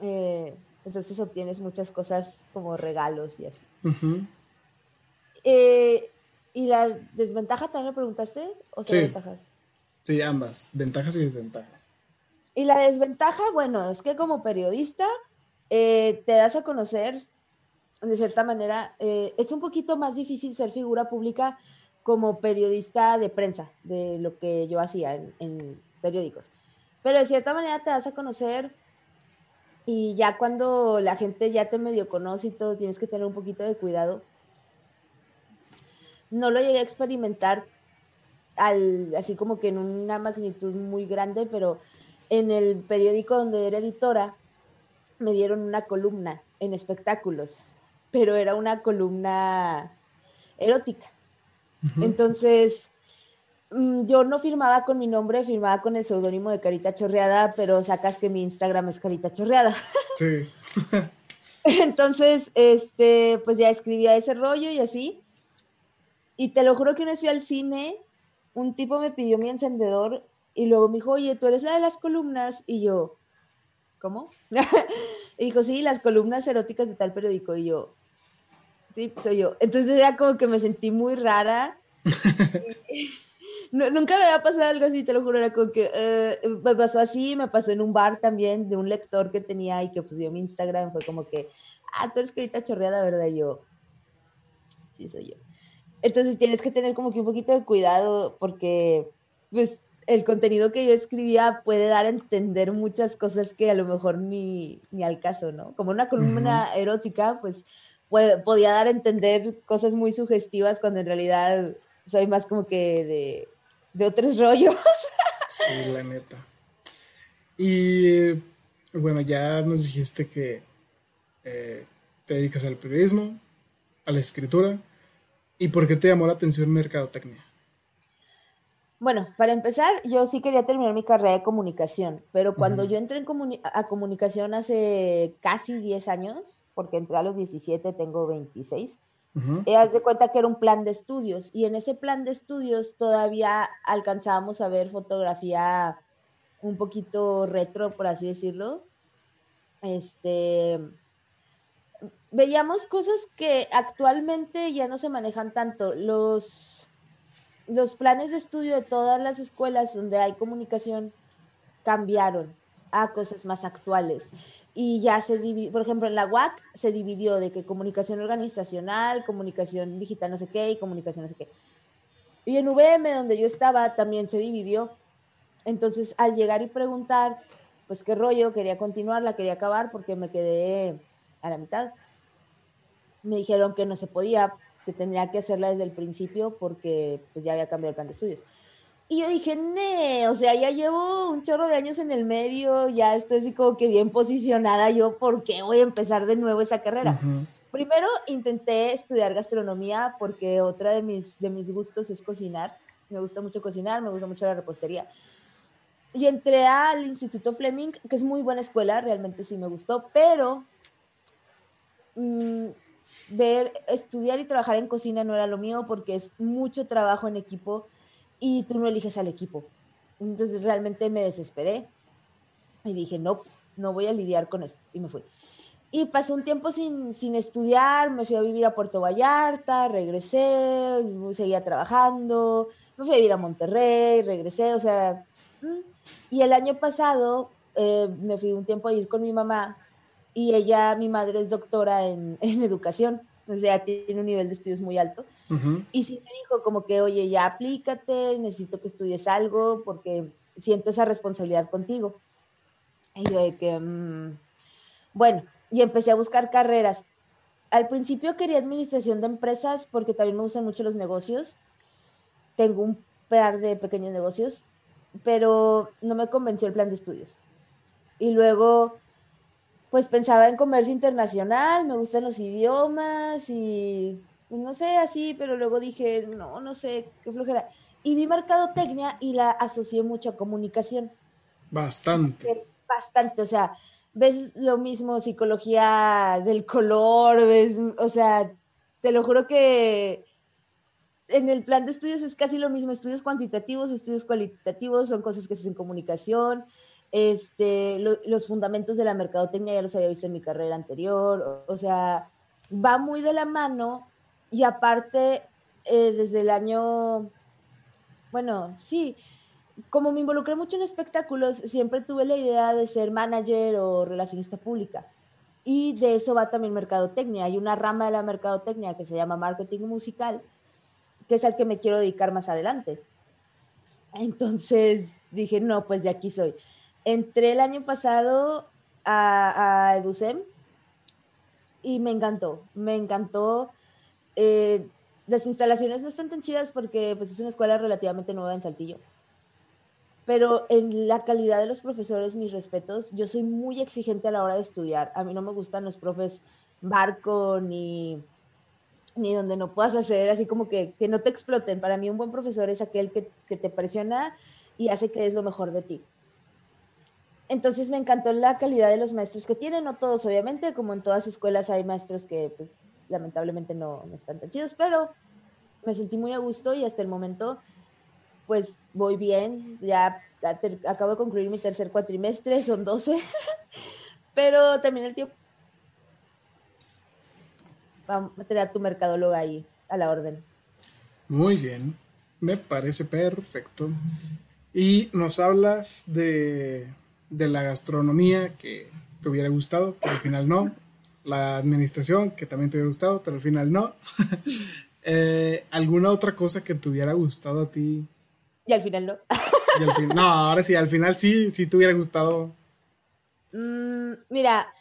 B: Eh, entonces obtienes muchas cosas como regalos y así. Eh, ¿Y la desventaja también lo preguntaste? ¿O
A: sí. ventajas? Sí, ambas, ventajas y desventajas.
B: Y la desventaja, bueno, es que como periodista eh, te das a conocer de cierta manera. es un poquito más difícil ser figura pública como periodista de prensa, de lo que yo hacía en periódicos pero de cierta manera te vas a conocer y ya cuando la gente ya te medio conoce y todo, tienes que tener un poquito de cuidado. No lo llegué a experimentar al, así como que en una magnitud muy grande, pero en el periódico donde era editora me dieron una columna en espectáculos, pero era una columna erótica. Entonces, Mm, yo no firmaba con mi nombre, firmaba con el seudónimo de Carita Chorreada, pero sacas que mi Instagram es Carita Chorreada. Sí. Entonces, este, pues ya escribía ese rollo y así. Y te lo juro que una vez fui al cine, un tipo me pidió mi encendedor y luego me dijo, oye, tú eres la de las columnas. Y yo, ¿cómo? y dijo, sí, las columnas eróticas de tal periódico. Y yo, sí, soy yo. Entonces era como que me sentí muy rara. nunca me había pasado algo así, te lo juro, era como que eh, me pasó así, me pasó en un bar también de un lector que tenía y que pues mi Instagram, fue como que, ah, tú eres carita chorreada, ¿verdad? Y yo, sí, soy yo. Entonces tienes que tener como que un poquito de cuidado porque, pues, el contenido que yo escribía puede dar a entender muchas cosas que a lo mejor ni, ni al caso, ¿no? Como una columna erótica, pues, podía dar a entender cosas muy sugestivas cuando en realidad soy más como que de de otros rollos.
A: Sí, la neta. Y bueno, ya nos dijiste que eh, te dedicas al periodismo, a la escritura. ¿Y por qué te llamó la atención mercadotecnia?
B: Bueno, para empezar, yo sí quería terminar mi carrera de comunicación, pero cuando yo entré en a comunicación hace casi 10 años, porque entré a los 17, tengo 26, Uh haz de cuenta que era un plan de estudios y en ese plan de estudios todavía alcanzábamos a ver fotografía un poquito retro, por así decirlo. Este, veíamos cosas que actualmente ya no se manejan tanto. Los, los planes de estudio de todas las escuelas donde hay comunicación cambiaron a cosas más actuales y ya se dividió, por ejemplo, en la UAC se dividió de que comunicación organizacional, comunicación digital no sé qué y comunicación no sé qué. Y en VM, donde yo estaba, también se dividió. Entonces, al llegar y preguntar, pues qué rollo, quería continuarla, quería acabar porque me quedé a la mitad. Me dijeron que no se podía, que tendría que hacerla desde el principio porque pues ya había cambiado el plan de estudios. Y yo dije, ne, o sea, ya llevo un chorro de años en el medio, ya estoy así como que bien posicionada yo, ¿por qué voy a empezar de nuevo esa carrera? Primero intenté estudiar gastronomía porque otra de mis, de mis gustos es cocinar. Me gusta mucho cocinar, me gusta mucho la repostería. Y entré al Instituto Fleming, que es muy buena escuela, realmente sí me gustó, pero mm, ver, estudiar y trabajar en cocina no era lo mío porque es mucho trabajo en equipo y tú no eliges al equipo. Entonces realmente me desesperé y dije, no, no voy a lidiar con esto. Y me fui. Y pasé un tiempo sin, sin estudiar, me fui a vivir a Puerto Vallarta, regresé, seguía trabajando, me fui a vivir a Monterrey, regresé, o sea, mm. y el año pasado eh, me fui un tiempo a ir con mi mamá y ella, mi madre es doctora en, en educación, o sea, tiene un nivel de estudios muy alto. Y sí me dijo como que, oye, ya aplícate, necesito que estudies algo porque siento esa responsabilidad contigo. Y yo de que, mm, bueno, y empecé a buscar carreras. Al principio quería administración de empresas porque también me gustan mucho los negocios. Tengo un par de pequeños negocios, pero no me convenció el plan de estudios. Y luego, pues pensaba en comercio internacional, me gustan los idiomas y pues, no sé, así, pero luego dije, no, no sé, qué flojera. Y vi mercadotecnia y la asocié mucho a comunicación.
A: Bastante.
B: Bastante, o sea, ves lo mismo, psicología del color, ves, o sea, te lo juro que en el plan de estudios es casi lo mismo, estudios cuantitativos, estudios cualitativos, son cosas que se hacen en comunicación, este, los fundamentos de la mercadotecnia ya los había visto en mi carrera anterior, o, sea, va muy de la mano y aparte, eh, desde el año, bueno, sí, como me involucré mucho en espectáculos, siempre tuve la idea de ser manager o relacionista pública. Y de eso va también mercadotecnia. Hay una rama de la mercadotecnia que se llama marketing musical, que es al que me quiero dedicar más adelante. Entonces dije, no, pues de aquí soy. Entré el año pasado a, a Edusem y me encantó, me encantó. Eh, las instalaciones no están tan chidas porque pues, es una escuela relativamente nueva en Saltillo pero en la calidad de los profesores, mis respetos, yo soy muy exigente a la hora de estudiar. A mí no me gustan los profes barco ni, ni donde no puedas hacer así como que, que no te exploten. Para mí un buen profesor es aquel que, que te presiona y hace que es lo mejor de ti. Entonces me encantó la calidad de los maestros que tienen, no todos obviamente, como en todas escuelas hay maestros que pues lamentablemente no, no están tan chidos, pero me sentí muy a gusto y hasta el momento pues voy bien, ya, acabo de concluir mi tercer cuatrimestre, son 12, pero también el tiempo. Vamos a tener a tu mercadóloga ahí, a la orden.
A: Muy bien, me parece perfecto. Y nos hablas de, de la gastronomía que te hubiera gustado, pero al final no. La administración, que también te hubiera gustado, pero al final no. Eh, ¿Alguna otra cosa que te hubiera gustado a ti
B: y al final no.
A: no, ahora sí, al final sí, sí te hubiera gustado.
B: Mm, mira,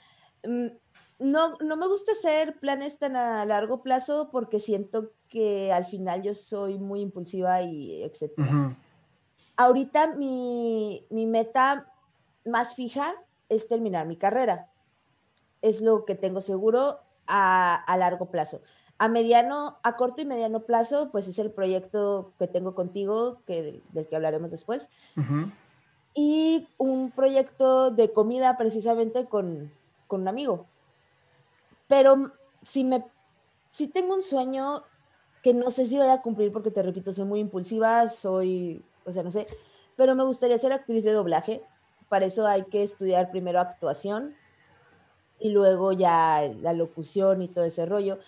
B: mm, no, no me gusta hacer planes tan a largo plazo porque siento que al final yo soy muy impulsiva y etcétera. Ahorita mi, mi meta más fija es terminar mi carrera. Es lo que tengo seguro a, a largo plazo. A mediano, a corto y mediano plazo, pues es el proyecto que tengo contigo, que, del que hablaremos después. Y un proyecto de comida precisamente con, con, un amigo. Pero si me, si tengo un sueño que no sé si voy a cumplir porque te repito, soy muy impulsiva, soy, o sea, no sé, pero me gustaría ser actriz de doblaje. Para eso hay que estudiar primero actuación y luego ya la locución y todo ese rollo.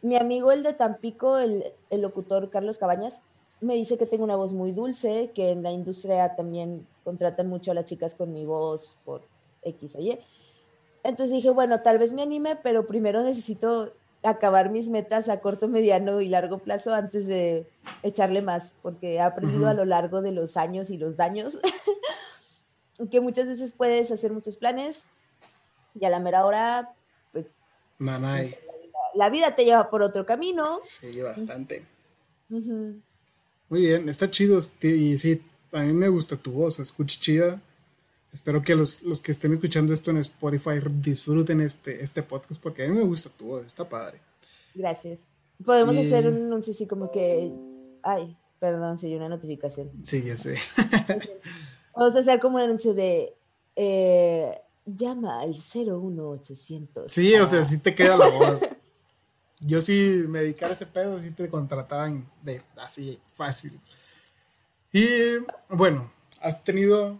B: Mi amigo el de Tampico, el, locutor Carlos Cabañas, me dice que tengo una voz muy dulce, que en la industria también contratan mucho a las chicas con mi voz por X o Y. Entonces dije, bueno, tal vez me anime, pero primero necesito acabar mis metas a corto, mediano y largo plazo antes de echarle más, porque he aprendido a lo largo de los años y los daños que muchas veces puedes hacer muchos planes y a la mera hora, pues...
A: Nanay
B: la vida te lleva por otro camino.
A: Sí, bastante. Muy bien, está chido. Y sí, a mí me gusta tu voz, escucha chida. Espero que los, que estén escuchando esto en Spotify disfruten este, este podcast porque a mí me gusta tu voz, está padre.
B: Gracias. Podemos hacer un anuncio así como que. Ay, perdón, si hay una notificación.
A: Sí, ya sé.
B: Vamos a hacer como un anuncio de. Eh, llama al 01800.
A: Sí, o sea, sí te queda la voz. Yo si me dedicara ese pedo, sí te contrataban de así fácil. Y bueno, has tenido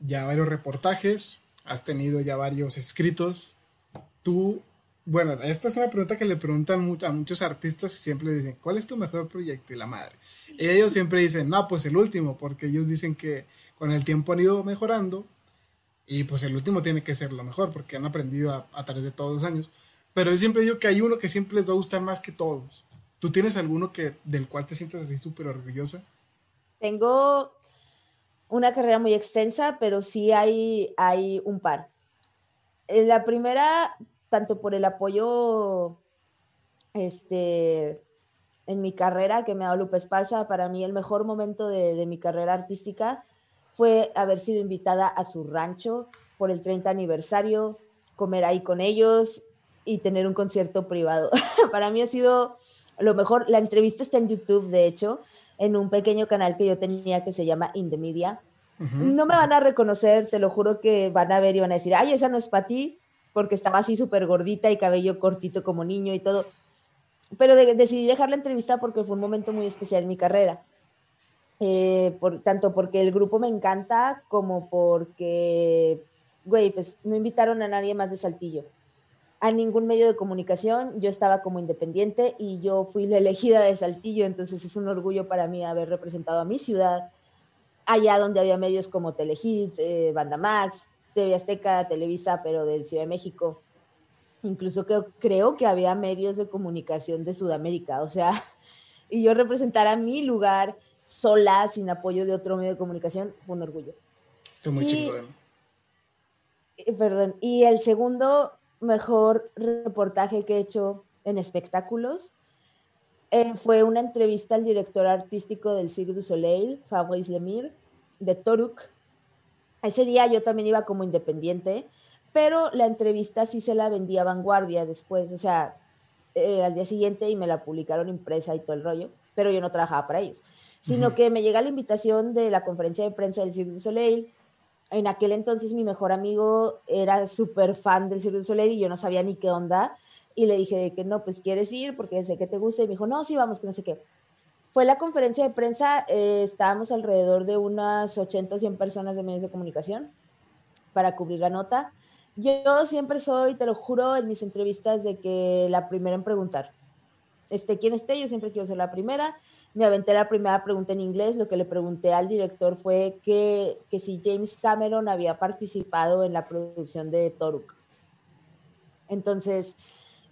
A: ya varios reportajes, has tenido ya varios escritos. Tú, bueno, esta es una pregunta que le preguntan a muchos artistas y siempre dicen, ¿cuál es tu mejor proyecto? Y la madre. Y ellos siempre dicen, no, pues el último, porque ellos dicen que con el tiempo han ido mejorando Y pues el último tiene que ser lo mejor, porque han aprendido a, través de todos los años. Pero yo siempre digo que hay uno que siempre les va a gustar más que todos. ¿Tú tienes alguno que, del cual te sientes así súper orgullosa?
B: Tengo una carrera muy extensa, pero sí hay, hay un par. Eh, la primera, tanto por el apoyo este, en mi carrera que me ha dado Lupe Esparza, para mí el mejor momento de mi carrera artística fue haber sido invitada a su rancho por el 30 aniversario, comer ahí con ellos y tener un concierto privado. Para mí ha sido lo mejor. La entrevista está en YouTube, de hecho, en un pequeño canal que yo tenía que se llama In the Media. No me van a reconocer, te lo juro que van a ver y van a decir, ay, esa no es para ti, porque estaba así súper gordita y cabello cortito como niño y todo. Pero decidí dejar la entrevista porque fue un momento muy especial en mi carrera. Eh, por, tanto porque el grupo me encanta como porque, güey, pues no invitaron a nadie más de Saltillo, a ningún medio de comunicación, yo estaba como independiente y yo fui la elegida de Saltillo, entonces es un orgullo para mí haber representado a mi ciudad, allá donde había medios como Telehit, eh, Banda Max, TV Azteca, Televisa, pero del Ciudad de México. Incluso que, creo que había medios de comunicación de Sudamérica, o sea, y yo representar a mi lugar sola, sin apoyo de otro medio de comunicación, fue un orgullo.
A: Estoy muy y,
B: eh, Perdón. Y el segundo mejor reportaje que he hecho en espectáculos eh, fue una entrevista al director artístico del Cirque du Soleil, Fabrice Lemire, de Toruk. Ese día yo también iba como independiente, pero la entrevista sí se la vendía a Vanguardia después, o sea, eh, al día siguiente y me la publicaron impresa y todo el rollo, pero yo no trabajaba para ellos sino que me llega la invitación de la conferencia de prensa del Cirque du Soleil. En aquel entonces mi mejor amigo era súper fan del Cirque du Soleil y yo no sabía ni qué onda. Y le dije que no, pues quieres ir porque sé que te gusta. Y me dijo, no, sí, vamos, que no sé qué. Fue la conferencia de prensa, eh, estábamos alrededor de unas 80 o 100 personas de medios de comunicación para cubrir la nota. Yo siempre soy, te lo juro, en mis entrevistas de que la primera en preguntar. Este, ¿Quién esté? Yo siempre quiero ser la primera me aventé la primera pregunta en inglés. Lo que le pregunté al director fue que, que si James Cameron había participado en la producción de Toruk. Entonces,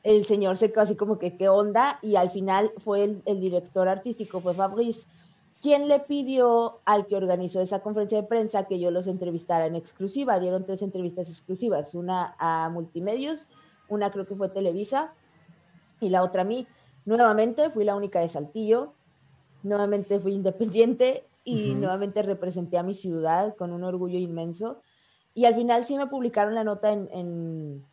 B: el señor se quedó así como que, ¿qué onda? Y al final fue el, el director artístico, fue Fabrice, quien le pidió al que organizó esa conferencia de prensa que yo los entrevistara en exclusiva. Dieron tres entrevistas exclusivas, una a Multimedios, una creo que fue Televisa y la otra a mí. Nuevamente fui la única de Saltillo, nuevamente fui independiente y nuevamente representé a mi ciudad con un orgullo inmenso. Y al final sí me publicaron la nota en, en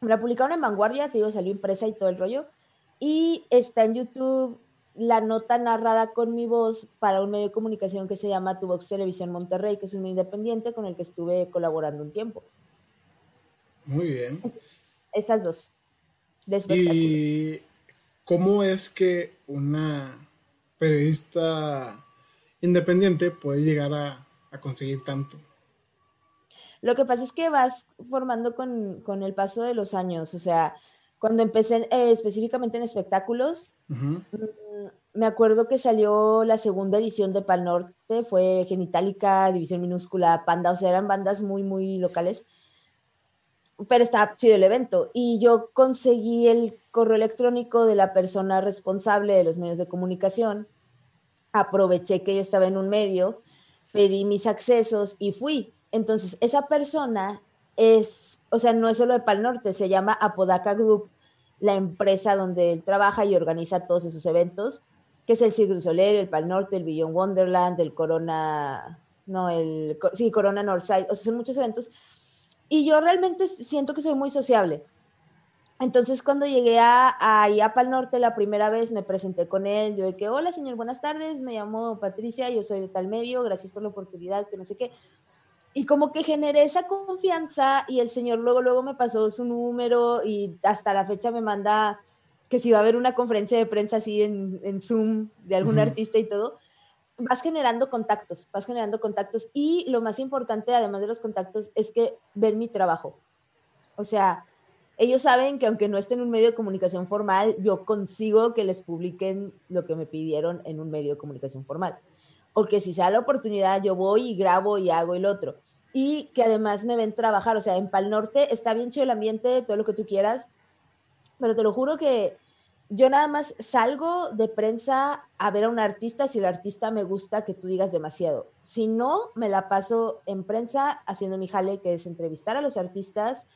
B: me la publicaron en Vanguardia, te digo, salió impresa y todo el rollo. Y está en YouTube la nota narrada con mi voz para un medio de comunicación que se llama Tu Vox Televisión Monterrey, que es un medio independiente con el que estuve colaborando un tiempo.
A: Muy bien.
B: Esas dos.
A: ¿Y cómo es que una periodista independiente puede llegar a, conseguir tanto.
B: Lo que pasa es que vas formando con, el paso de los años, o sea, cuando empecé eh, específicamente en espectáculos, mm, me acuerdo que salió la segunda edición de Pal Norte, fue Genitalica, División Minúscula, Panda, o sea, eran bandas muy, muy locales, pero estaba chido el evento. Y yo conseguí el correo electrónico de la persona responsable de los medios de comunicación aproveché que yo estaba en un medio, pedí mis accesos y fui. Entonces, esa persona es, o sea, no es solo de Pal Norte, se llama Apodaca Group, la empresa donde él trabaja y organiza todos esos eventos, que es el Cirque du el Pal Norte, el Beyond Wonderland, el Corona, no, el, sí, Corona Northside, o sea, son muchos eventos. Y yo realmente siento que soy muy sociable. Entonces, cuando llegué a, a Pal Norte la primera vez, me presenté con él. Yo de que, hola, señor, buenas tardes. Me llamo Patricia, yo soy de tal medio. Gracias por la oportunidad, que no sé qué. Y como que generé esa confianza y el señor luego, luego me pasó su número y hasta la fecha me manda que si va a haber una conferencia de prensa así en, en Zoom de algún artista y todo, vas generando contactos, vas generando contactos. Y lo más importante, además de los contactos, es que ven mi trabajo. O sea, ellos saben que aunque no esté en un medio de comunicación formal, yo consigo que les publiquen lo que me pidieron en un medio de comunicación formal. O que si se da la oportunidad, yo voy y grabo y hago el otro. y que además me ven trabajar. O sea, en Pal Norte está bien chido el ambiente, todo lo que tú quieras, pero te lo juro que yo nada más salgo de prensa a ver a un artista si el artista me gusta que tú digas demasiado. Si no, me la paso en prensa haciendo mi jale, que es entrevistar a los artistas.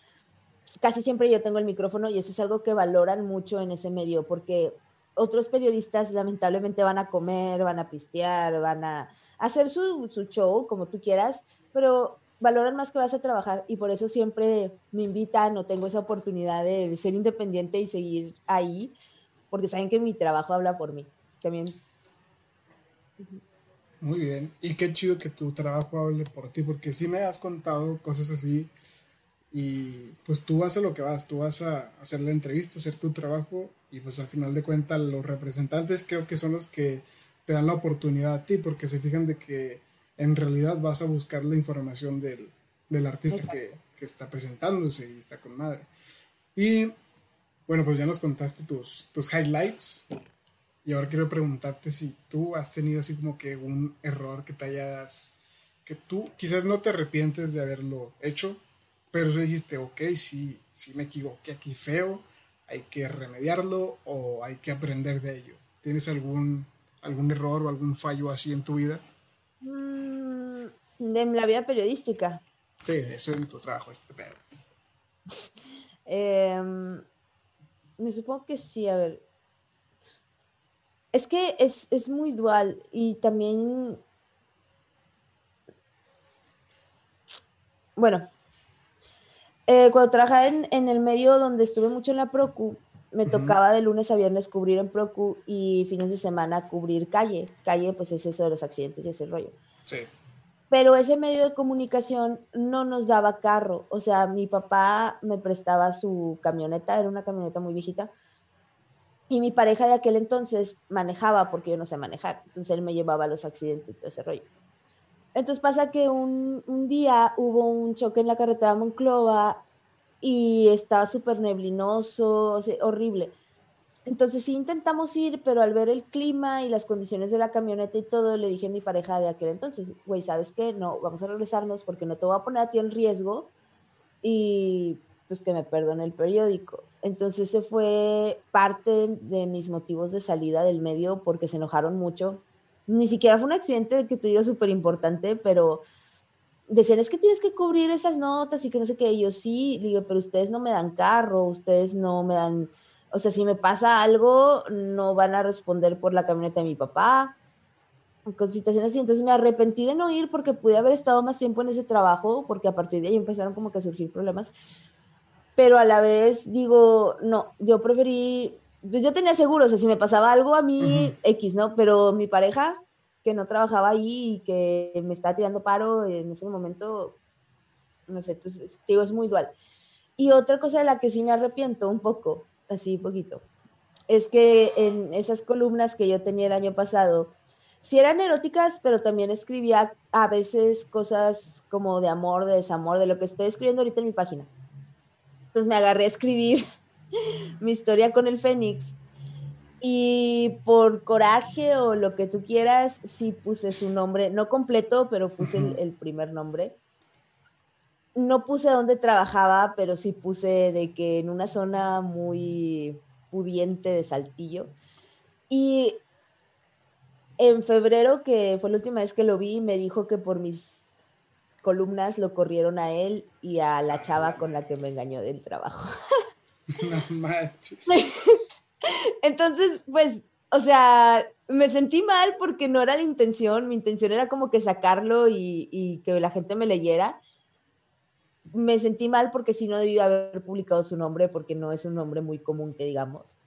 B: Casi siempre yo tengo el micrófono y eso es algo que valoran mucho en ese medio, porque otros periodistas lamentablemente van a comer, van a pistear, van a hacer su, su show, como tú quieras, pero valoran más que vas a trabajar y por eso siempre me invitan o tengo esa oportunidad de, ser independiente y seguir ahí, porque saben que mi trabajo habla por mí. También.
A: Muy bien. Y qué chido que tu trabajo hable por ti, porque sí me has contado cosas así y pues tú haces lo que vas, tú vas a hacer la entrevista, hacer tu trabajo y pues al final de cuentas los representantes creo que son los que te dan la oportunidad a ti porque se fijan de que en realidad vas a buscar la información del, artista que, está presentándose y está con madre. Y bueno, pues ya nos contaste tus, tus highlights. Y ahora quiero preguntarte si tú has tenido así como que un error que te hayas, que tú quizás no te arrepientes de haberlo hecho, pero tú dijiste, ok, sí, sí me equivoqué aquí feo, hay que remediarlo o hay que aprender de ello. ¿Tienes algún, algún error o algún fallo así en tu vida?
B: Mm, de la vida periodística.
A: Sí, eso es tu trabajo, este pedo.
B: Em, me supongo que sí, a ver. Es que es, muy dual y también. Bueno, eh, cuando trabajaba en, en, el medio donde estuve mucho en la Procu, me tocaba de lunes a viernes cubrir en Procu y fines de semana cubrir calle. Calle, pues es eso de los accidentes y ese rollo. Sí. Pero ese medio de comunicación no nos daba carro. O sea, mi papá me prestaba su camioneta, era una camioneta muy viejita. Y mi pareja de aquel entonces manejaba porque yo no sé manejar. Entonces él me llevaba a los accidentes y todo ese rollo. Entonces pasa que un, día hubo un choque en la carretera Monclova y estaba súper neblinoso, horrible. Entonces sí intentamos ir, pero al ver el clima y las condiciones de la camioneta y todo, le dije a mi pareja de aquel entonces, güey, ¿sabes qué? No, vamos a regresarnos porque no te voy a poner a ti en riesgo y pues que me perdone el periódico. Entonces ese fue parte de mis motivos de salida del medio porque se enojaron mucho. Ni siquiera fue un accidente que tú digas súper importante, pero decían, es que tienes que cubrir esas notas y que no sé qué. Y yo sí, digo, pero ustedes no me dan carro, ustedes no me dan, o sea, si me pasa algo, no van a responder por la camioneta de mi papá, con situaciones así. Entonces me arrepentí de no ir porque pude haber estado más tiempo en ese trabajo, porque a partir de ahí empezaron como que a surgir problemas. Pero a la vez digo, no, yo preferí, pues yo tenía seguro, o sea, si me pasaba algo a mí, X, ¿no? Pero mi pareja que no trabajaba ahí y que me estaba tirando paro en ese momento, no sé, entonces, digo, es muy dual. Y otra cosa de la que sí me arrepiento un poco, así poquito, es que en esas columnas que yo tenía el año pasado, sí eran eróticas, pero también escribía a veces cosas como de amor, de desamor, de lo que estoy escribiendo ahorita en mi página. Entonces me agarré a escribir mi historia con el Fénix y por coraje o lo que tú quieras, sí puse su nombre, no completo, pero puse el, primer nombre. No puse dónde trabajaba, pero sí puse de que en una zona muy pudiente de Saltillo. Y en febrero, que fue la última vez que lo vi, me dijo que por mis columnas lo corrieron a él y a la chava con la que me engañó del trabajo. No manches. Entonces, pues, o sea, me sentí mal porque no era la intención, mi intención era como que sacarlo y, que la gente me leyera. Me sentí mal porque si no debía haber publicado su nombre porque no es un nombre muy común que digamos.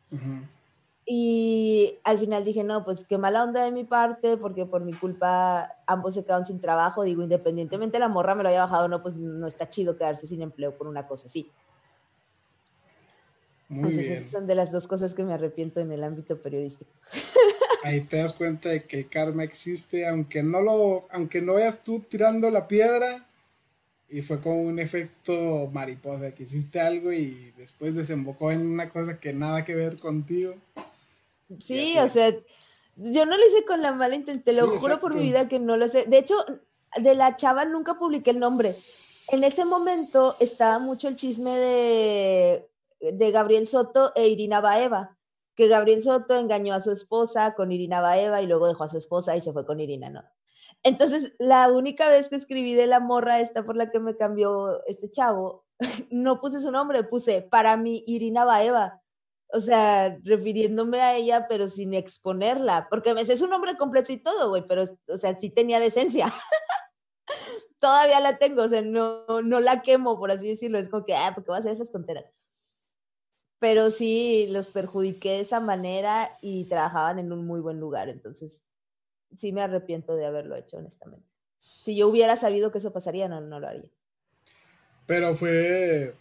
B: Y al final dije, no, pues qué mala onda de mi parte, porque por mi culpa ambos se quedaron sin trabajo. Digo, independientemente la morra me lo haya bajado, no, pues no está chido quedarse sin empleo por una cosa así. Muy bien. son de las dos cosas que me arrepiento en el ámbito periodístico.
A: Ahí te das cuenta de que el karma existe, aunque no lo, aunque no veas tú tirando la piedra, y fue como un efecto mariposa, que hiciste algo y después desembocó en una cosa que nada que ver contigo.
B: Sí, o sea, yo no lo hice con la mala intención, te lo juro por mi vida que no lo sé. De hecho, de la chava nunca publiqué el nombre. En ese momento estaba mucho el chisme de, de Gabriel Soto e Irina Baeva, que Gabriel Soto engañó a su esposa con Irina Baeva y luego dejó a su esposa y se fue con Irina, ¿no? Entonces, la única vez que escribí de la morra esta por la que me cambió este chavo, no puse su nombre, puse para mí Irina Baeva. O sea, refiriéndome a ella, pero sin exponerla, porque me sé su nombre completo y todo, güey, pero, o sea, sí tenía decencia. Todavía la tengo, o sea, no, no la quemo, por así decirlo. Es como que, ah, porque vas a esas tonteras. Pero sí, los perjudiqué de esa manera y trabajaban en un muy buen lugar, entonces sí me arrepiento de haberlo hecho, honestamente. Si yo hubiera sabido que eso pasaría, no, no lo haría.
A: Pero fue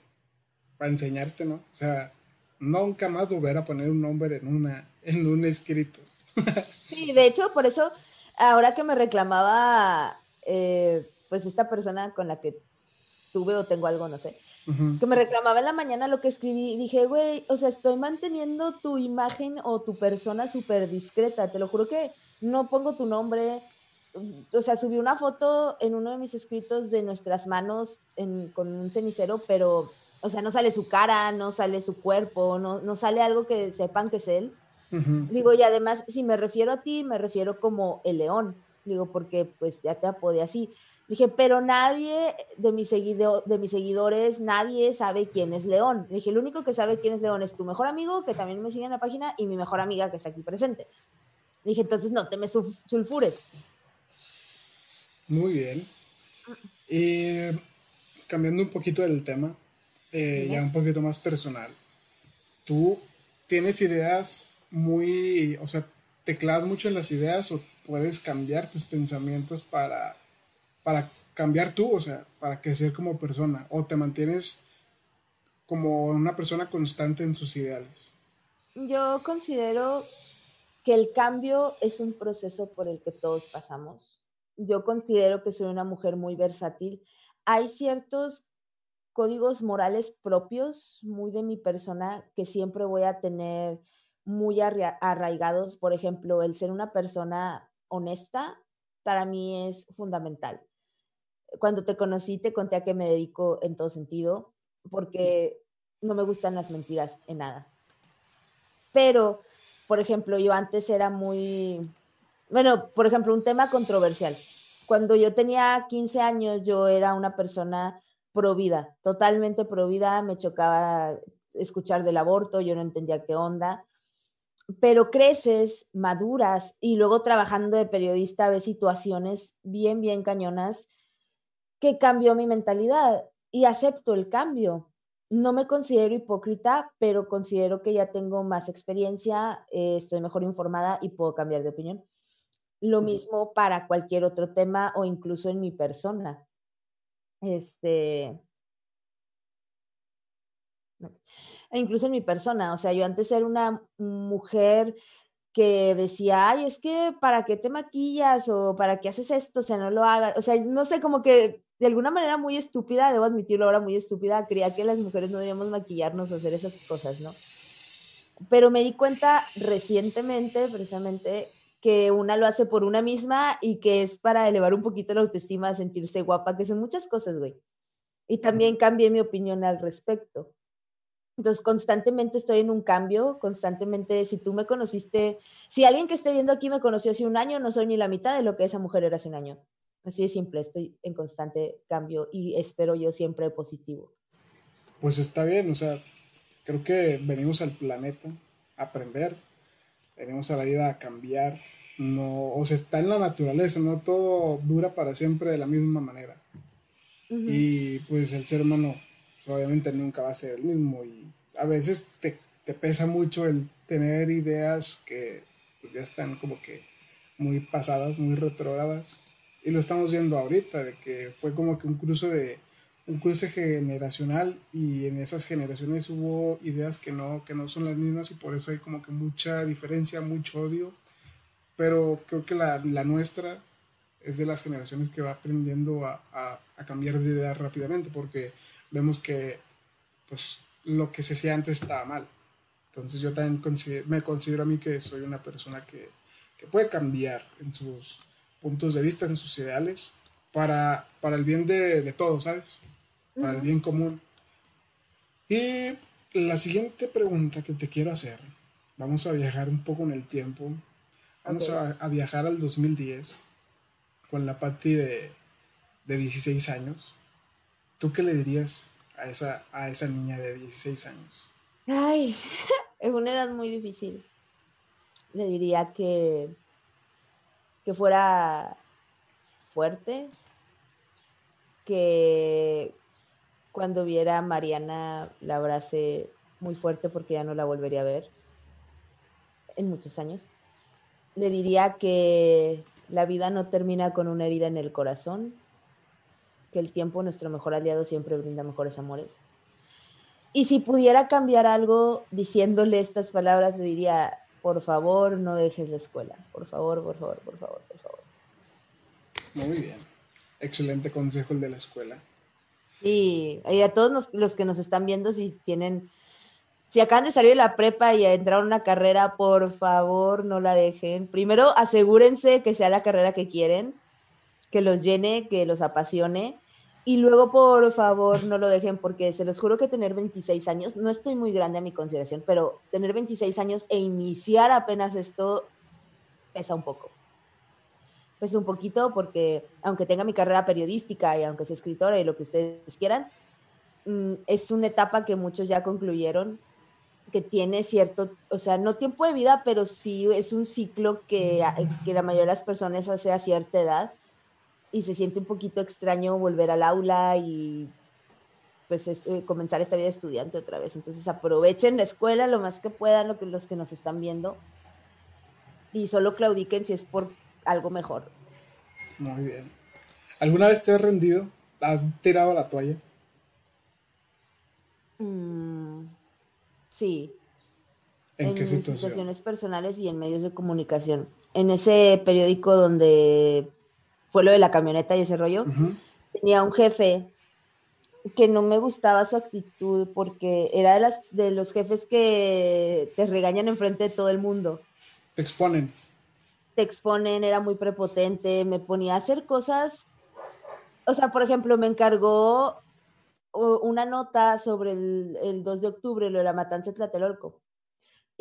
A: para enseñarte, ¿no? O sea, nunca más volver a poner un nombre en, una, en un escrito.
B: sí, de hecho, por eso, ahora que me reclamaba, eh, pues esta persona con la que tuve o tengo algo, no sé, que me reclamaba en la mañana lo que escribí, dije, güey, o sea, estoy manteniendo tu imagen o tu persona súper discreta, te lo juro que no pongo tu nombre. O sea, subí una foto en uno de mis escritos de nuestras manos con un cenicero, pero, o sea, no sale su cara, no sale su cuerpo, no, no sale algo que sepan que es él. Digo, y además, si me refiero a ti, me refiero como el león. Digo, porque pues ya te apodé así. Dije, pero nadie de mis, seguido, de mis seguidores, nadie sabe quién es León. Dije, el único que sabe quién es León es tu mejor amigo, que también me sigue en la página, y mi mejor amiga, que está aquí presente. Dije, entonces no te me sulfures.
A: Muy bien. Y cambiando un poquito del tema, eh, ya un poquito más personal. Tú tienes ideas muy, o sea, te clavas mucho en las ideas o puedes cambiar tus pensamientos para, para cambiar tú, o sea, para crecer como persona, o te mantienes como una persona constante en sus ideales.
B: Yo considero que el cambio es un proceso por el que todos pasamos. Yo considero que soy una mujer muy versátil. Hay ciertos códigos morales propios, muy de mi persona, que siempre voy a tener muy arraigados. Por ejemplo, el ser una persona honesta para mí es fundamental. Cuando te conocí, te conté a qué me dedico en todo sentido, porque no me gustan las mentiras en nada. Pero por ejemplo, yo antes era muy, bueno, por ejemplo, un tema controversial. Cuando yo tenía 15 años, yo era una persona pro vida, totalmente pro vida, me chocaba escuchar del aborto, yo no entendía qué onda, pero creces, maduras y luego trabajando de periodista ves situaciones bien, bien cañonas que cambió mi mentalidad y acepto el cambio no me considero hipócrita, pero considero que ya tengo más experiencia, eh, estoy mejor informada y puedo cambiar de opinión. Lo mismo para cualquier otro tema o incluso en mi persona. Este. E incluso en mi persona, o sea, yo antes era una mujer que decía, ay, es que para qué te maquillas o para qué haces esto, o sea, no lo hagas, o sea, no sé, como que de alguna manera muy estúpida, debo admitirlo ahora muy estúpida, creía que las mujeres no debíamos maquillarnos o hacer esas cosas, ¿no? Pero me di cuenta recientemente, precisamente, que una lo hace por una misma y que es para elevar un poquito la autoestima, sentirse guapa, que son muchas cosas, güey. Y también cambié mi opinión al respecto. Entonces, constantemente estoy en un cambio, constantemente, si tú me conociste, si alguien que esté viendo aquí me conoció hace un año, no soy ni la mitad de lo que esa mujer era hace un año. Así de simple, estoy en constante cambio y espero yo siempre positivo.
A: Pues está bien, o sea, creo que venimos al planeta a aprender, venimos a la vida a cambiar, no, o sea, está en la naturaleza, no todo dura para siempre de la misma manera. Y pues el ser humano obviamente nunca va a ser el mismo y a veces te, te pesa mucho el tener ideas que pues, ya están como que muy pasadas, muy retrógradas y lo estamos viendo ahorita, de que fue como que un cruce de un cruce generacional y en esas generaciones hubo ideas que no, que no son las mismas y por eso hay como que mucha diferencia, mucho odio, pero creo que la, la nuestra es de las generaciones que va aprendiendo a, a, a, cambiar de idea rápidamente porque vemos que pues lo que se hacía antes estaba mal. Entonces yo también me considero a mí que soy una persona que, que puede cambiar en sus puntos de vista, en sus ideales, para, para el bien de, de todos, ¿sabes? Para el bien común. Y la siguiente pregunta que te quiero hacer, vamos a viajar un poco en el tiempo. Vamos a, a, viajar al 2010 con la Patti de, de 16 años. ¿Tú qué le dirías a esa, a esa niña de 16 años?
B: Ay, es una edad muy difícil. Le diría que, que fuera fuerte, que cuando viera a Mariana la abrace muy fuerte porque ya no la volvería a ver en muchos años. Le diría que la vida no termina con una herida en el corazón, que el tiempo, nuestro mejor aliado, siempre brinda mejores amores. Y si pudiera cambiar algo diciéndole estas palabras, le diría, por favor, no dejes la escuela. Por favor, por favor, por favor, por favor.
A: Muy bien. Excelente consejo el de la escuela.
B: Sí, y a todos los, que nos están viendo, si tienen, si acaban de salir de la prepa y a entrar a una carrera, por favor, no la dejen. Primero, asegúrense que sea la carrera que quieren, que los llene, que los apasione. Y luego, por favor, no lo dejen porque se los juro que tener 26 años, no estoy muy grande a mi consideración, pero tener 26 años e iniciar apenas esto pesa un poco. Pues un poquito porque aunque tenga mi carrera periodística y aunque sea escritora y lo que ustedes quieran, mm, es una etapa que muchos ya concluyeron, que tiene cierto, o sea, no tiempo de vida, pero sí es un ciclo que, que la mayoría de las personas hace a cierta edad y se siente un poquito extraño volver al aula y pues eh, comenzar esta vida de estudiante otra vez. Entonces aprovechen la escuela lo más que puedan, lo que, los que nos están viendo y solo claudiquen si es por algo mejor.
A: Muy bien. ¿Alguna vez te has rendido? ¿Has tirado la toalla?
B: Mm, sí.
A: ¿En, qué
B: situaciones personales y en medios de comunicación. En ese periódico donde fue lo de la camioneta y ese rollo, tenía un jefe que no me gustaba su actitud porque era de, las, de los jefes que te regañan enfrente de todo el mundo.
A: Te exponen.
B: Te exponen, era muy prepotente, me ponía a hacer cosas, o sea, por ejemplo, me encargó una nota sobre el, 2 de octubre, lo de la matanza de Tlatelolco,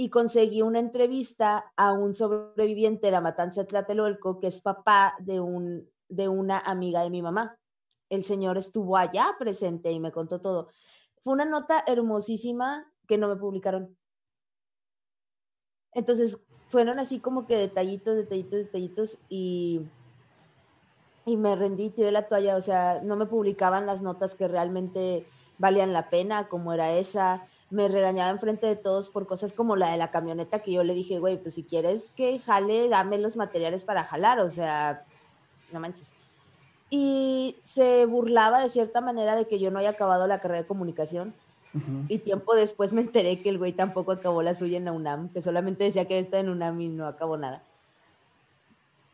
B: y conseguí una entrevista a un sobreviviente de la matanza Tlatelolco, que es papá de, un, de una amiga de mi mamá. El señor estuvo allá presente y me contó todo. Fue una nota hermosísima que no me publicaron. Entonces, fueron así como que detallitos, detallitos, detallitos y, y me rendí, tiré la toalla, o sea, no me publicaban las notas que realmente valían la pena, como era esa, me regañaban frente de todos por cosas como la de la camioneta que yo le dije, güey, pues si quieres que jale, dame los materiales para jalar, o sea, no manches. Y se burlaba de cierta manera de que yo no haya acabado la carrera de comunicación y tiempo después me enteré que el güey tampoco acabó la suya en la UNAM, que solamente decía que está en UNAM y no acabó nada.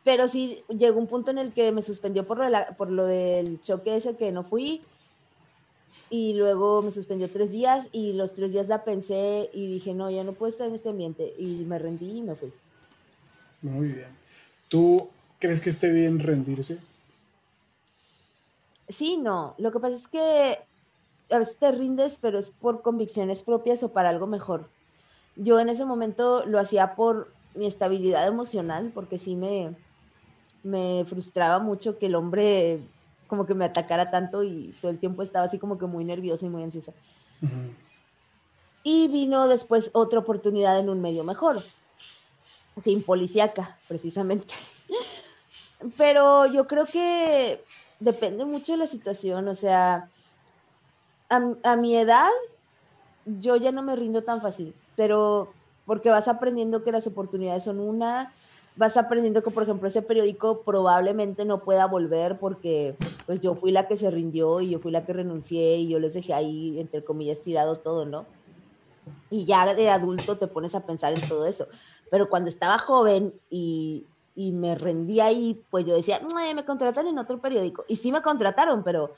B: Pero sí llegó un punto en el que me suspendió por lo, por lo del choque ese que no fui. Y luego me suspendió tres días y los tres días la pensé y dije, no, ya no puedo estar en este ambiente. Y me rendí y me fui.
A: Muy bien. ¿Tú crees que esté bien rendirse?
B: Sí, no. Lo que pasa es que a veces te rindes, pero es por convicciones propias o para algo mejor. Yo en ese momento lo hacía por mi estabilidad emocional, porque sí me, me frustraba mucho que el hombre como que me atacara tanto y todo el tiempo estaba así como que muy nerviosa y muy ansiosa. Y vino después otra oportunidad en un medio mejor, sin policíaca, precisamente. Pero yo creo que depende mucho de la situación, o sea, a, mi edad, yo ya no me rindo tan fácil, pero porque vas aprendiendo que las oportunidades son una, vas aprendiendo que, por ejemplo, ese periódico probablemente no pueda volver porque pues yo fui la que se rindió y yo fui la que renuncié y yo les dejé ahí, entre comillas, tirado todo, ¿no? Y ya de adulto te pones a pensar en todo eso. Pero cuando estaba joven y, y me rendí ahí, pues yo decía, me contratan en otro periódico. Y sí me contrataron, pero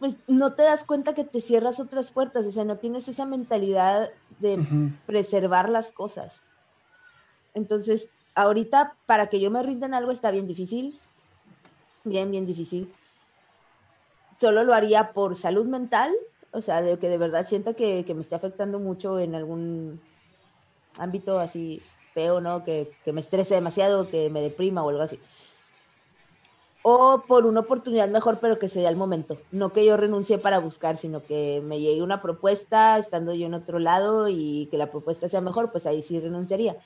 B: pues no te das cuenta que te cierras otras puertas, o sea, no tienes esa mentalidad de preservar las cosas. Entonces, ahorita para que yo me rinda en algo está bien difícil, bien, bien difícil. Solo lo haría por salud mental, o sea, de que de verdad sienta que, me esté afectando mucho en algún ámbito así feo, ¿no? Que, que me estrese demasiado, que me deprima o algo así o por una oportunidad mejor, pero que sea el momento. No que yo renuncie para buscar, sino que me llegue una propuesta estando yo en otro lado y que la propuesta sea mejor, pues ahí sí renunciaría.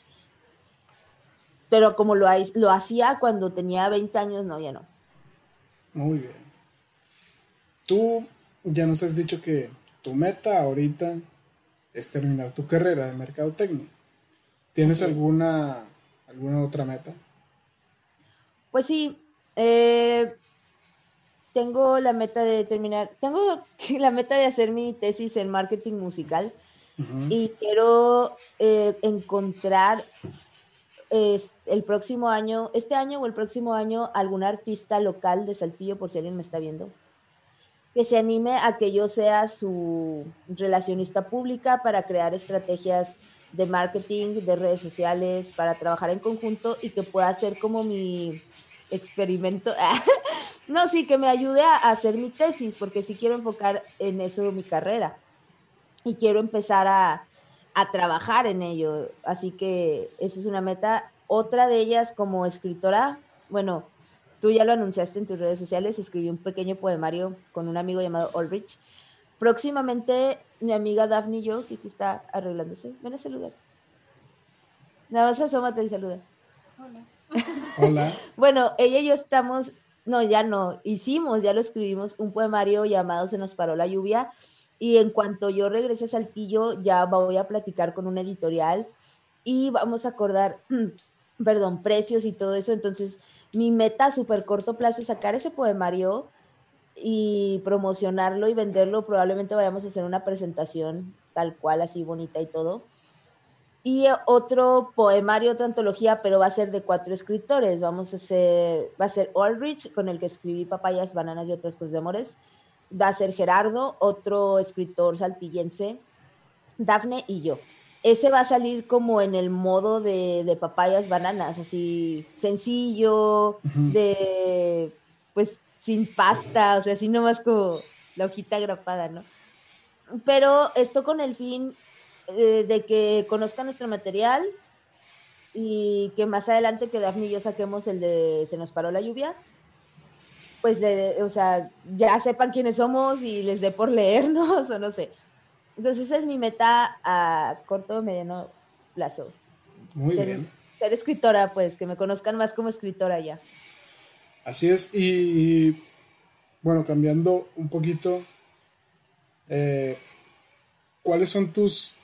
B: Pero como lo, lo hacía cuando tenía 20 años, no, ya no.
A: Muy bien. Tú ya nos has dicho que tu meta ahorita es terminar tu carrera de mercadotecnia. ¿Tienes alguna, alguna otra meta?
B: Pues sí, eh, tengo la meta de terminar, tengo la meta de hacer mi tesis en marketing musical y quiero eh, encontrar el próximo año, este año o el próximo año, algún artista local de Saltillo, por si alguien me está viendo, que se anime a que yo sea su relacionista pública para crear estrategias de marketing, de redes sociales, para trabajar en conjunto y que pueda ser como mi experimento. no, sí, que me ayude a hacer mi tesis, porque sí quiero enfocar en eso mi carrera y quiero empezar a, a trabajar en ello. Así que esa es una meta. Otra de ellas como escritora, bueno, tú ya lo anunciaste en tus redes sociales, escribí un pequeño poemario con un amigo llamado Ulrich. Próximamente mi amiga Daphne y yo, que aquí está arreglándose, ven a saludar. Nada más asómate y saluda. Hola.
A: Hola.
B: bueno, ella y yo estamos, no, ya no, hicimos, ya lo escribimos, un poemario llamado Se nos paró la lluvia. Y en cuanto yo regrese a Saltillo, ya voy a platicar con una editorial y vamos a acordar, perdón, precios y todo eso. Entonces, mi meta a súper corto plazo es sacar ese poemario y promocionarlo y venderlo. Probablemente vayamos a hacer una presentación tal cual, así bonita y todo y otro poemario, otra antología, pero va a ser de cuatro escritores. Vamos a hacer, va a ser Ulrich, con el que escribí Papayas, Bananas y otras cosas de amores. Va a ser Gerardo, otro escritor saltillense, Dafne y yo. Ese va a salir como en el modo de, de Papayas, Bananas, así sencillo, de pues sin pasta, o sea, así nomás como la hojita grapada, ¿no? Pero esto con el fin eh, de que conozcan nuestro material y que más adelante que Daphne y yo saquemos el de Se nos paró la lluvia, pues, de, o sea, ya sepan quiénes somos y les dé por leernos o no sé. Entonces esa es mi meta a corto o mediano plazo.
A: Muy bien.
B: Ser escritora, pues, que me conozcan más como escritora ya.
A: Así es, y bueno, cambiando un poquito, eh, ¿cuáles son tus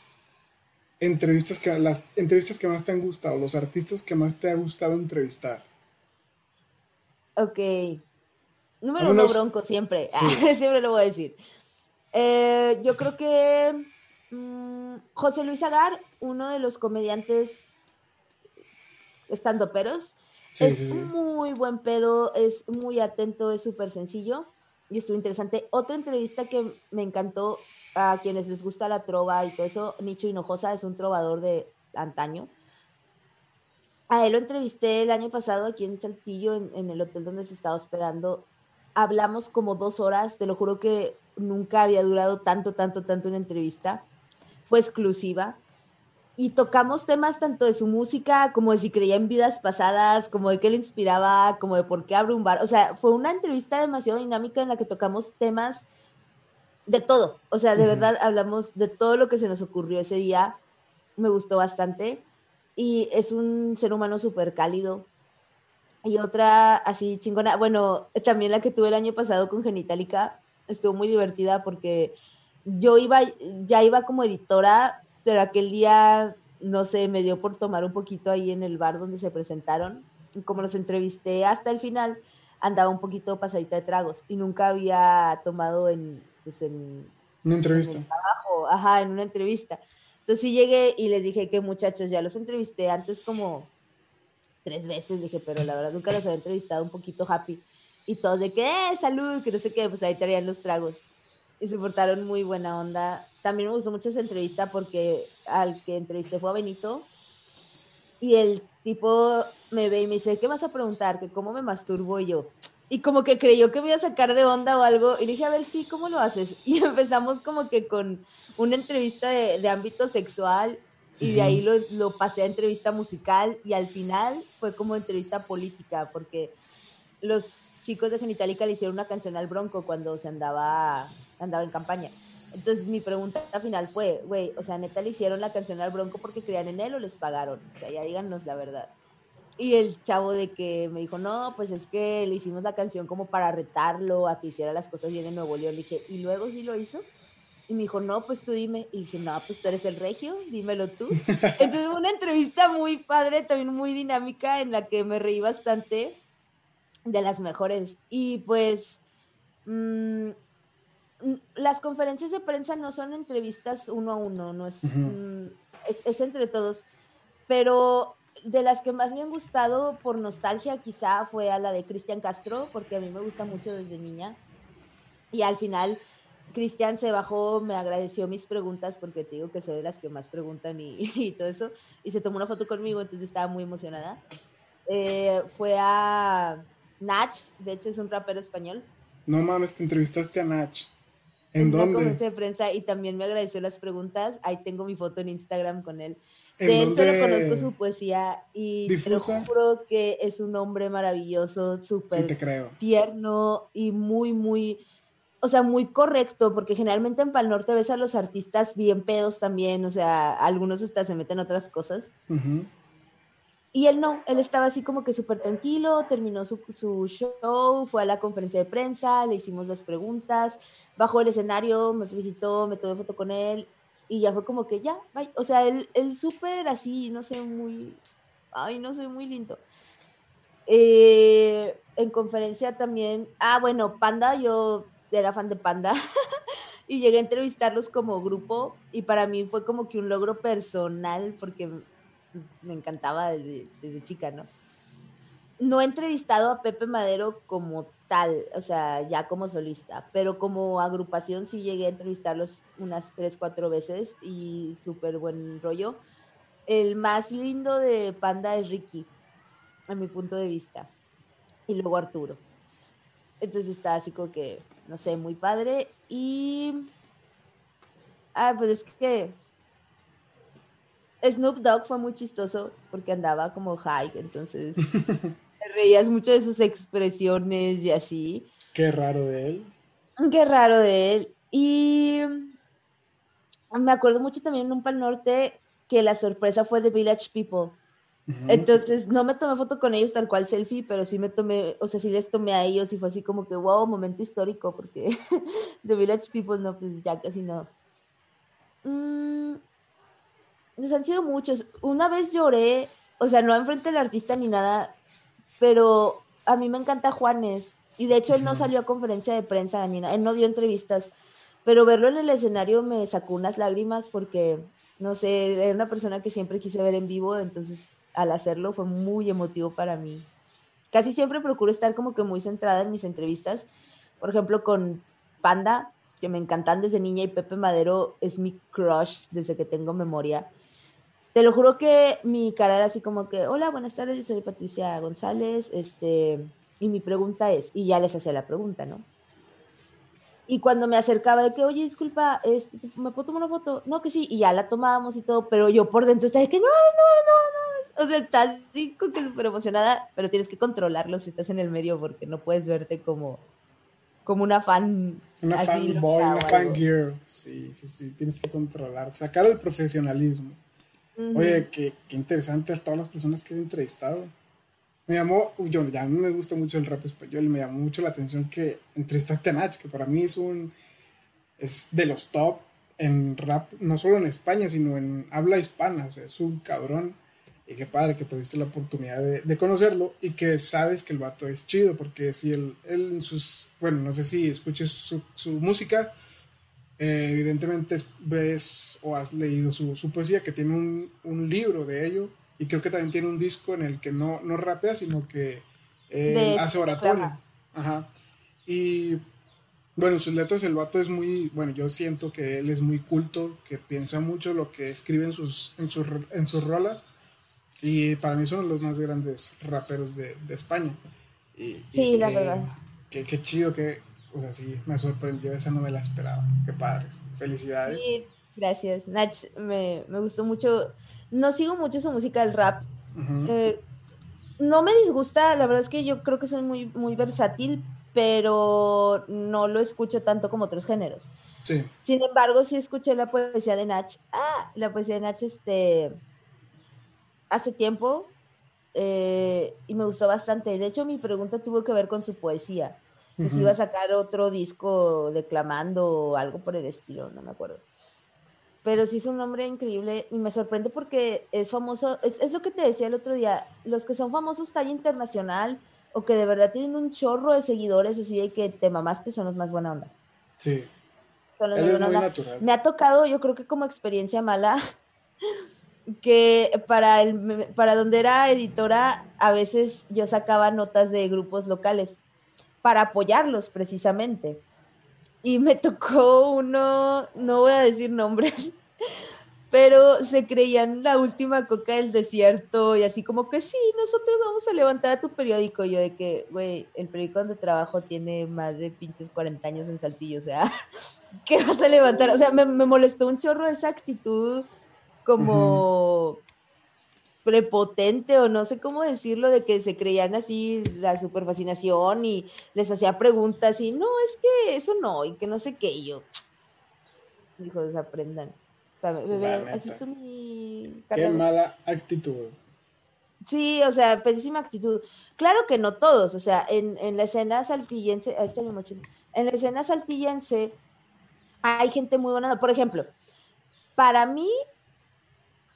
A: entrevistas que las entrevistas que más te han gustado, los artistas que más te ha gustado entrevistar.
B: Ok. Número uno bronco siempre. siempre lo voy a decir. Eh, yo creo que mm, José Luis Agar, uno de los comediantes estando peros, es muy buen pedo, es muy atento, es súper sencillo y estuvo interesante. Otra entrevista que me encantó a quienes les gusta la trova y todo eso, Nicho Hinojosa es un trovador de antaño. A él lo entrevisté el año pasado aquí en Saltillo, en, el hotel donde se estaba hospedando. Hablamos como dos horas, te lo juro que nunca había durado tanto, tanto, tanto una entrevista. Fue exclusiva. Y tocamos temas tanto de su música, como de si creía en vidas pasadas, como de qué le inspiraba, como de por qué abre un bar. O sea, fue una entrevista demasiado dinámica en la que tocamos temas de todo. O sea, de verdad hablamos de todo lo que se nos ocurrió ese día. Me gustó bastante. Y es un ser humano súper cálido. Y otra así chingona, bueno, también la que tuve el año pasado con Genitalica, estuvo muy divertida porque yo iba, ya iba como editora, pero aquel día, no sé, me dio por tomar un poquito ahí en el bar donde se presentaron. Y como los entrevisté hasta el final, andaba un poquito pasadita de tragos y nunca había tomado en, pues en
A: una entrevista.
B: trabajo, ajá, en una entrevista. Entonces sí llegué y les dije que muchachos, ya los entrevisté antes como tres veces, dije, pero la verdad nunca los había entrevistado un poquito happy. Y todos de que, eh, salud, que no sé qué, pues ahí traían los tragos. Y se portaron muy buena onda. También me gustó mucho esa entrevista porque al que entrevisté fue a Benito. Y el tipo me ve y me dice, ¿qué vas a preguntar? Que cómo me masturbo yo y como que creyó que me iba a sacar de onda o algo, y dije, a ver, sí, ¿cómo lo haces? Y empezamos como que con una entrevista de, de ámbito sexual, y de ahí lo, lo, pasé a entrevista musical, y al final fue como entrevista política, porque los chicos de Genitalica le hicieron una canción al Bronco cuando se andaba, andaba en campaña. Entonces mi pregunta al final fue, güey, o sea, neta le hicieron la canción al Bronco porque creían en él o les pagaron. O sea, ya díganos la verdad. Y el chavo de que me dijo, no, pues es que le hicimos la canción como para retarlo a que hiciera las cosas bien en Nuevo León. Le dije, ¿y luego sí lo hizo? Y me dijo, no, pues tú dime. Y dije, no, pues tú eres el regio, dímelo tú. Entonces una entrevista muy padre, también muy dinámica, en la que me reí bastante de las mejores. Y pues mmm, las conferencias de prensa no son entrevistas uno a uno, no es, uh-huh. es, es entre todos. Pero de las que más me han gustado por nostalgia quizá fue a la de Cristian Castro, porque a mí me gusta mucho desde niña. Y al final Cristian se bajó, me agradeció mis preguntas, porque te digo que soy de las que más preguntan y, y todo eso, y se tomó una foto conmigo, entonces estaba muy emocionada. Eh, fue a Nach, de hecho es un rapero español.
A: No mames, te entrevistaste a Nach. ¿En dónde?
B: de prensa y también me agradeció las preguntas. Ahí tengo mi foto en Instagram con él. De él solo conozco su poesía y te lo juro que es un hombre maravilloso, súper
A: sí,
B: tierno y muy, muy, o sea, muy correcto, porque generalmente en Pal Norte ves a los artistas bien pedos también, o sea, algunos hasta se meten otras cosas. Y él no, él estaba así como que súper tranquilo, terminó su, su, show, fue a la conferencia de prensa, le hicimos las preguntas, bajó el escenario, me felicitó, me tomé foto con él y ya fue como que ya, bye. o sea, él, él súper así, no sé, muy, ay, no sé, muy lindo. Eh, en conferencia también, ah, bueno, Panda, yo era fan de Panda y llegué a entrevistarlos como grupo y para mí fue como que un logro personal porque pues, me encantaba desde, desde chica, ¿no? No he entrevistado a Pepe Madero como tal, o sea, ya como solista, pero como agrupación sí llegué a entrevistarlos unas tres, cuatro veces y súper buen rollo. El más lindo de Panda es Ricky, a mi punto de vista, y luego Arturo. Entonces está así como que, no sé, muy padre. Y. Ah, pues es que. Snoop Dogg fue muy chistoso porque andaba como high, entonces. reías mucho de sus expresiones y así.
A: Qué raro de él.
B: Qué raro de él. Y me acuerdo mucho también en un Pal Norte que la sorpresa fue de Village People. Entonces no me tomé foto con ellos tal cual selfie, pero sí me tomé, o sea, sí les tomé a ellos y fue así como que, wow, momento histórico, porque The Village People no, pues ya casi no. Mm, nos han sido muchos. Una vez lloré, o sea, no enfrente del artista ni nada, pero a mí me encanta Juanes. Y de hecho él no salió a conferencia de prensa ni nada, él no dio entrevistas. Pero verlo en el escenario me sacó unas lágrimas porque, no sé, era una persona que siempre quise ver en vivo, entonces al hacerlo fue muy emotivo para mí. Casi siempre procuro estar como que muy centrada en mis entrevistas. Por ejemplo, con Panda, que me encantan desde niña, y Pepe Madero es mi crush desde que tengo memoria. Te lo juro que mi cara era así como que, hola, buenas tardes, yo soy Patricia González, este, y mi pregunta es, y ya les hacía la pregunta, ¿no? Y cuando me acercaba de que, oye, disculpa, este, ¿me puedo tomar una foto? No, que sí, y ya la tomábamos y todo, pero yo por dentro estaba de que no, no, no. O sea, estás así que súper emocionada, pero tienes que controlarlo si estás en el medio porque no puedes verte como, como una fan.
A: Una fan boy, una fan girl. Sí, sí, sí, tienes que controlar, sacar el profesionalismo. Oye, qué, qué interesante a todas las personas que he entrevistado. Me llamó, yo ya me gusta mucho el rap español, me llamó mucho la atención que entrevistaste a Nach, que para mí es un, es de los top en rap, no solo en España, sino en habla hispana, o sea, es un cabrón. Y qué padre que tuviste la oportunidad de, de conocerlo y que sabes que el vato es chido, porque si él, él sus, bueno, no sé si escuches su, su música, eh, evidentemente ves o has leído su, su poesía, que tiene un, un, libro de ello, y creo que también tiene un disco en el que no, no rapea, sino que eh, hace oratoria. Ajá. Y bueno, sus letras, el vato es muy, bueno, yo siento que él es muy culto, que piensa mucho lo que escribe en sus, en sus, en sus rolas, y para mí son los más grandes raperos de, de España.
B: sí, la verdad.
A: Qué, chido que, o sea, sí, me sorprendió, esa no me la esperaba. Qué padre. Felicidades.
B: Sí, gracias. Nach, me, me gustó mucho. No sigo mucho su música del rap. Eh, no me disgusta, la verdad es que yo creo que soy muy, muy versátil, pero no lo escucho tanto como otros géneros.
A: Sí.
B: Sin embargo, sí escuché la poesía de Nach. Ah, la poesía de Nach, este, hace tiempo, eh, y me gustó bastante. De hecho, mi pregunta tuvo que ver con su poesía. si iba a sacar otro disco declamando o algo por el estilo, no me acuerdo. Pero sí es un nombre increíble y me sorprende porque es famoso, es, es lo que te decía el otro día, los que son famosos talla internacional o que de verdad tienen un chorro de seguidores así de que te mamaste son los más buena onda.
A: Sí.
B: Me ha tocado, yo creo que como experiencia mala, que para, el, para donde era editora, a veces yo sacaba notas de grupos locales para apoyarlos precisamente. Y me tocó uno, no voy a decir nombres, pero se creían la última coca del desierto y así como que sí, nosotros vamos a levantar a tu periódico. Yo de que, güey, el periódico donde trabajo tiene más de pinches 40 años en Saltillo, o sea, ¿qué vas a levantar? O sea, me, molestó un chorro esa actitud como prepotente o no sé cómo decirlo, de que se creían así la super fascinación y les hacía preguntas y no, es que eso no, y que no sé qué, y yo, hijos, aprendan. Bebé, mi
A: Qué mala actitud.
B: Sí, o sea, pésima actitud. Claro que no todos, o sea, en, en la escena saltillense, este mi en la escena saltillense hay gente muy buena. Por ejemplo, para mí,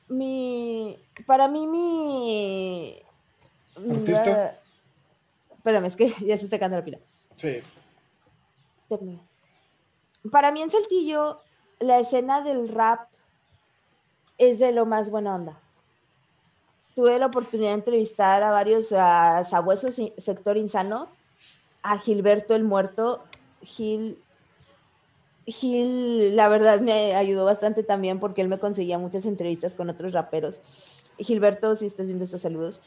B: mi, para mí mi...
A: ¿Artista?
B: espérame, es que ya se está sacando la pila.
A: Sí.
B: Para mí en Saltillo, la escena del rap es de lo más buena onda. Tuve la oportunidad de entrevistar a varios a sabuesos sector insano, a Gilberto el Muerto. Gil Gil, la verdad, me ayudó bastante también porque él me conseguía muchas entrevistas con otros raperos. Gilberto, si estás viendo estos saludos,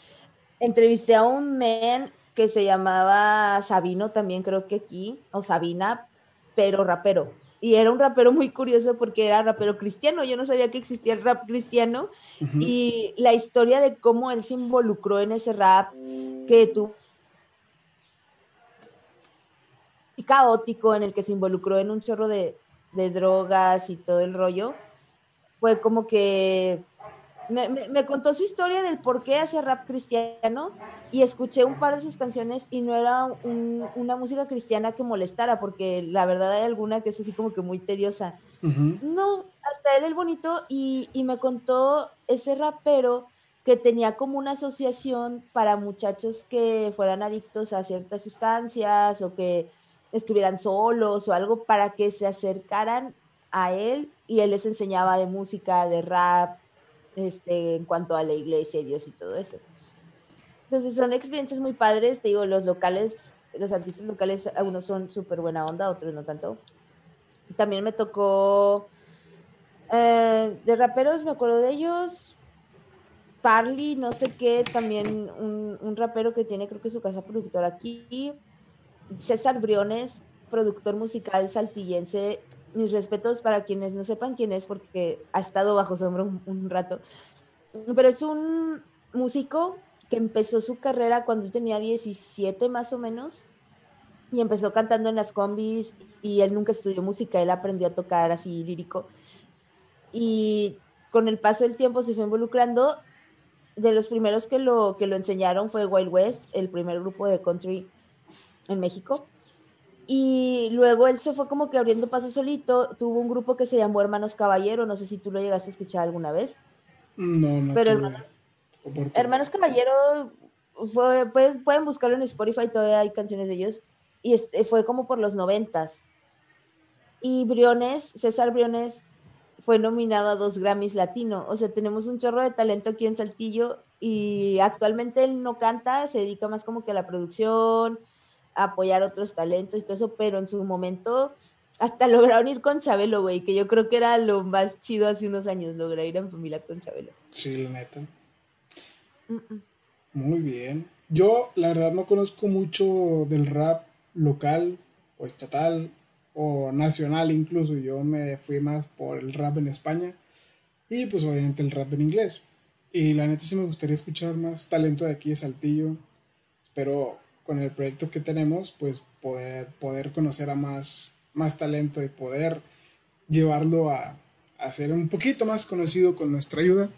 B: entrevisté a un man que se llamaba Sabino, también creo que aquí, o Sabina, pero rapero. Y era un rapero muy curioso porque era rapero cristiano. Yo no sabía que existía el rap cristiano. Y la historia de cómo él se involucró en ese rap que tuvo caótico en el que se involucró en un chorro de, drogas y todo el rollo, fue como que me, contó su historia del por qué hacía rap cristiano y escuché un par de sus canciones y no era una música cristiana que molestara, porque la verdad hay alguna que es así como que muy tediosa. No, hasta él el bonito y, y me contó ese rapero que tenía como una asociación para muchachos que fueran adictos a ciertas sustancias o que estuvieran solos o algo para que se acercaran a él y él les enseñaba de música, de rap, este, en cuanto a la iglesia, Dios y todo eso. Entonces son experiencias muy padres, te digo, los locales, los artistas locales, algunos son súper buena onda, otros no tanto. También me tocó, eh, de raperos, me acuerdo de ellos, Parley, no sé qué, también un, un rapero que tiene creo que su casa productora aquí, César Briones, productor musical saltillense. Mis respetos para quienes no sepan quién es, porque ha estado bajo sombra un, rato. Pero es un músico que empezó su carrera cuando tenía 17 más o menos y empezó cantando en las combis y él nunca estudió música, él aprendió a tocar así lírico y con el paso del tiempo se fue involucrando. De los primeros que lo, que lo enseñaron fue Wild West, el primer grupo de country en México. Y luego él se fue como que abriendo paso solito. Tuvo un grupo que se llamó Hermanos Caballero. No sé si tú lo llegaste a escuchar alguna vez.
A: No, no.
B: Pero Hermanos Caballero, fue, pues, pueden buscarlo en Spotify, todavía hay canciones de ellos. Y fue como por los noventas. Y Briones, César Briones, fue nominado a dos Grammys Latino. O sea, tenemos un chorro de talento aquí en Saltillo. Y actualmente él no canta, se dedica más como que a la producción, apoyar otros talentos y todo eso, pero en su momento hasta lograron ir con Chabelo, güey, que yo creo que era lo más chido hace unos años, lograr ir en familia con Chabelo.
A: Sí, la neta. Muy bien. Yo, la verdad, no conozco mucho del rap local o estatal o nacional incluso. Yo me fui más por el rap en España y pues obviamente el rap en inglés. Y la neta sí me gustaría escuchar más talento de aquí de Saltillo. Espero con el proyecto que tenemos pues poder, poder conocer a más, más talento y poder llevarlo a, a ser un poquito más conocido con nuestra ayuda.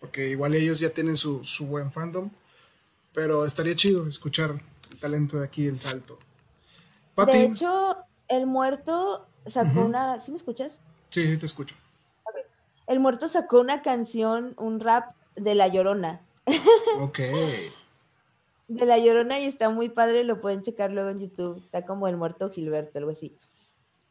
A: Porque igual ellos ya tienen su, su buen fandom. Pero estaría chido escuchar el talento de aquí, el salto.
B: De hecho, el muerto sacó una. ¿Sí me escuchas?
A: Sí, sí, te escucho.
B: El muerto sacó una canción, un rap de La Llorona.
A: Ok.
B: De La Llorona y está muy padre, lo pueden checar luego en YouTube. Está como El muerto Gilberto, algo así.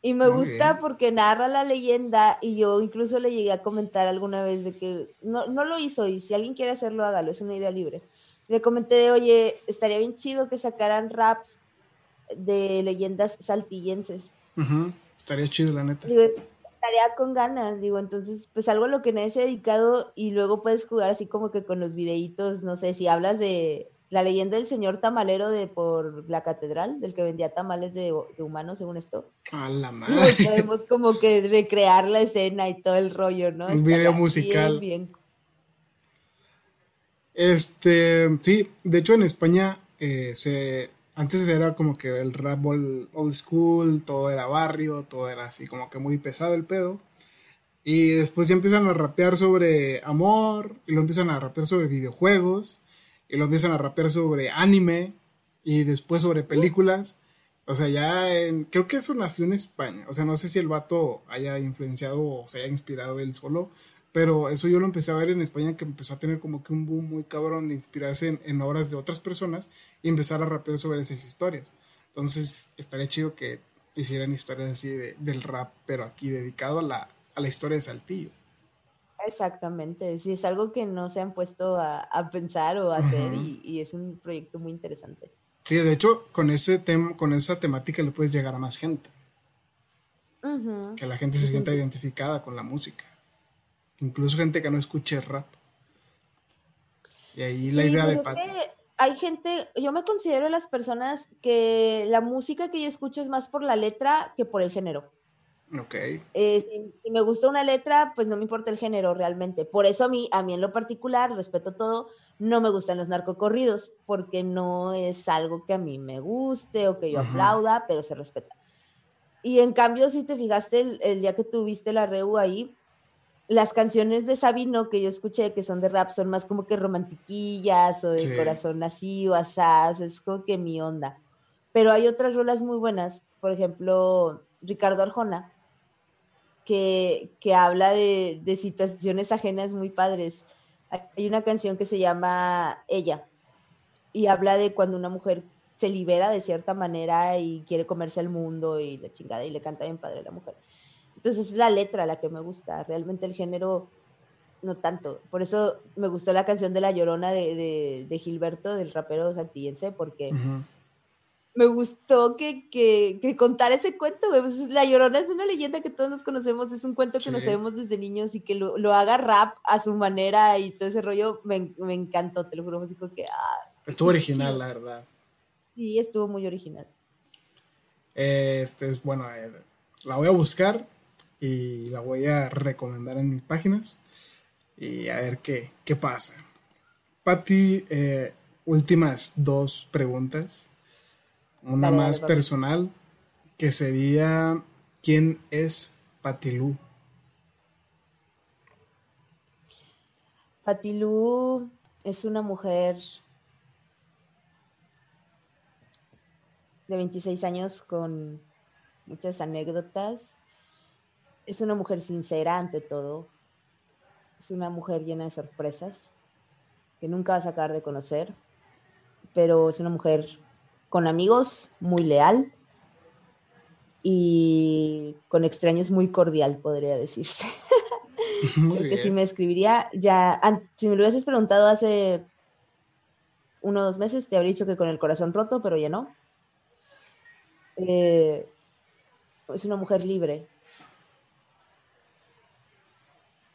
B: Y me gusta porque narra la leyenda y yo incluso le llegué a comentar alguna vez de que no, no lo hizo y si alguien quiere hacerlo, hágalo, es una idea libre. Le comenté de, oye, estaría bien chido que sacaran raps de leyendas saltillenses.
A: Estaría chido, la neta.
B: estaría con ganas, digo, entonces, pues algo a lo que nadie se ha dedicado y luego puedes jugar así como que con los videitos, no sé, si hablas de la leyenda del señor tamalero de por la catedral, del que vendía tamales de, humanos, según esto.
A: A la madre.
B: podemos como que recrear la escena y todo el rollo, ¿no?
A: Un video musical. Bien, Este, sí, de hecho en España eh, se antes era como que el rap old, school, todo era barrio, todo era así como que muy pesado el pedo. Y después ya empiezan a rapear sobre amor, y lo empiezan a rapear sobre videojuegos, y lo empiezan a rapear sobre anime, y después sobre películas. O sea, ya creo que eso nació en España. O sea, no sé si el vato haya influenciado o se haya inspirado él solo, pero eso yo lo empecé a ver en España que empezó a tener como que un boom muy cabrón de inspirarse en, obras de otras personas y empezar a rapear sobre esas historias. Entonces estaría chido que hicieran historias así del rap, pero aquí dedicado a la, a la historia de Saltillo.
B: Exactamente, sí, es algo que no se han puesto a, pensar o a hacer y, es un proyecto muy interesante.
A: Sí, de hecho, con, ese tema, con esa temática le puedes llegar a más gente. Que la gente se sienta identificada con la música incluso gente que no escuche rap. Y ahí la idea de
B: pues hay gente, yo me considero las personas que la música que yo escucho es más por la letra que por el género.
A: Ok.
B: Eh, si, me gusta una letra, pues no me importa el género realmente. Por eso a mí, a mí en lo particular, respeto todo, no me gustan los narcocorridos, porque no es algo que a mí me guste o que yo aplauda, pero se respeta. Y en cambio, si te fijaste el, el día que tuviste la reu ahí, las canciones de Sabino que yo escuché que son de rap son más como que romantiquillas o de corazón así o asaz, es como que mi onda. Pero hay otras rolas muy buenas, por ejemplo, Ricardo Arjona, que, que habla de, de, situaciones ajenas muy padres. Hay una canción que se llama Ella y habla de cuando una mujer se libera de cierta manera y quiere comerse el mundo y la chingada y le canta bien padre a la mujer. Entonces es la letra la que me gusta, realmente el género no tanto. Por eso me gustó la canción de La Llorona de, Gilberto, del rapero santillense, porque me gustó que, que, contara ese cuento, pues, la Llorona es una leyenda que todos nos conocemos, es un cuento que nos sabemos desde niños y que lo, haga rap a su manera y todo ese rollo me, encantó, te lo juro, así que... Ah,
A: estuvo original, la verdad.
B: Sí, estuvo muy original.
A: Este es, bueno, la voy a buscar y la voy a recomendar en mis páginas y a ver qué, qué pasa. Patti, eh, últimas dos preguntas. Una más personal, que sería, ¿quién es Patilú?
B: Patilú es una mujer de 26 años con muchas anécdotas, es una mujer sincera ante todo. Es una mujer llena de sorpresas que nunca vas a acabar de conocer. Pero es una mujer con amigos, muy leal y con extraños muy cordial, podría decirse. Porque si me escribiría, ya, si me lo hubieses preguntado hace uno o dos meses, te habría dicho que con el corazón roto, pero ya no. Eh, es una mujer libre,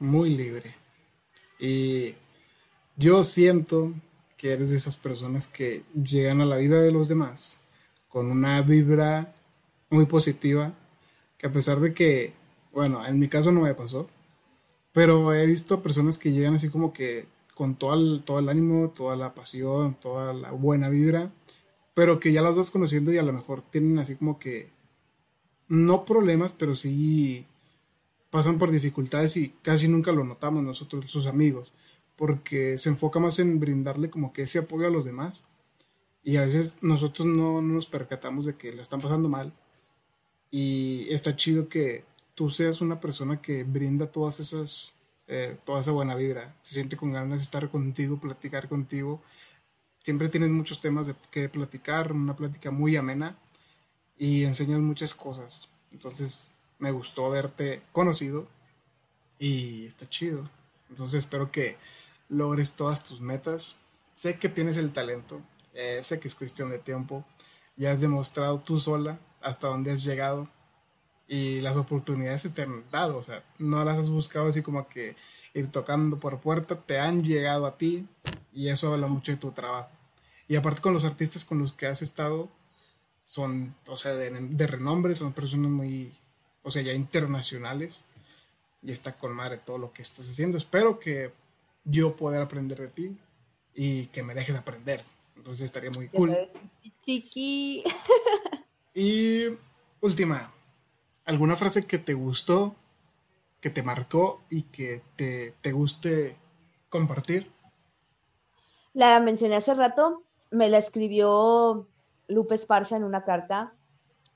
A: muy libre. Y yo siento eres de esas personas que llegan a la vida de los demás con una vibra muy positiva, que a pesar de que, bueno, en mi caso no me pasó, pero he visto personas que llegan así como que con todo el, todo el ánimo, toda la pasión, toda la buena vibra, pero que ya las vas conociendo y a lo mejor tienen así como que, no problemas, pero sí pasan por dificultades y casi nunca lo notamos nosotros, sus amigos porque se enfoca más en brindarle como que ese apoyo a los demás. Y a veces nosotros no, nos percatamos de que le están pasando mal. Y está chido que tú seas una persona que brinda todas esas, eh, toda esa buena vibra, se siente con ganas de estar contigo, platicar contigo, siempre tienes muchos temas de que platicar, una plática muy amena y enseñas muchas cosas, entonces me gustó haberte conocido y está chido, entonces espero que logres todas tus metas. Sé que tienes el talento, eh, sé que es cuestión de tiempo. Ya has demostrado tú sola hasta dónde has llegado y las oportunidades se te han dado. O sea, no las has buscado así como que ir tocando por puerta, te han llegado a ti y eso habla mucho de tu trabajo. Y aparte con los artistas con los que has estado, son, o sea, de, de renombre, son personas muy, o sea, ya internacionales. Y está con madre todo lo que estás haciendo. Espero que yo poder aprender de ti y que me dejes aprender. Entonces estaría muy cool.
B: Chiqui.
A: y última, ¿alguna frase que te gustó, que te marcó y que te, te guste compartir?
B: La mencioné hace rato, me la escribió Lupe Esparza en una carta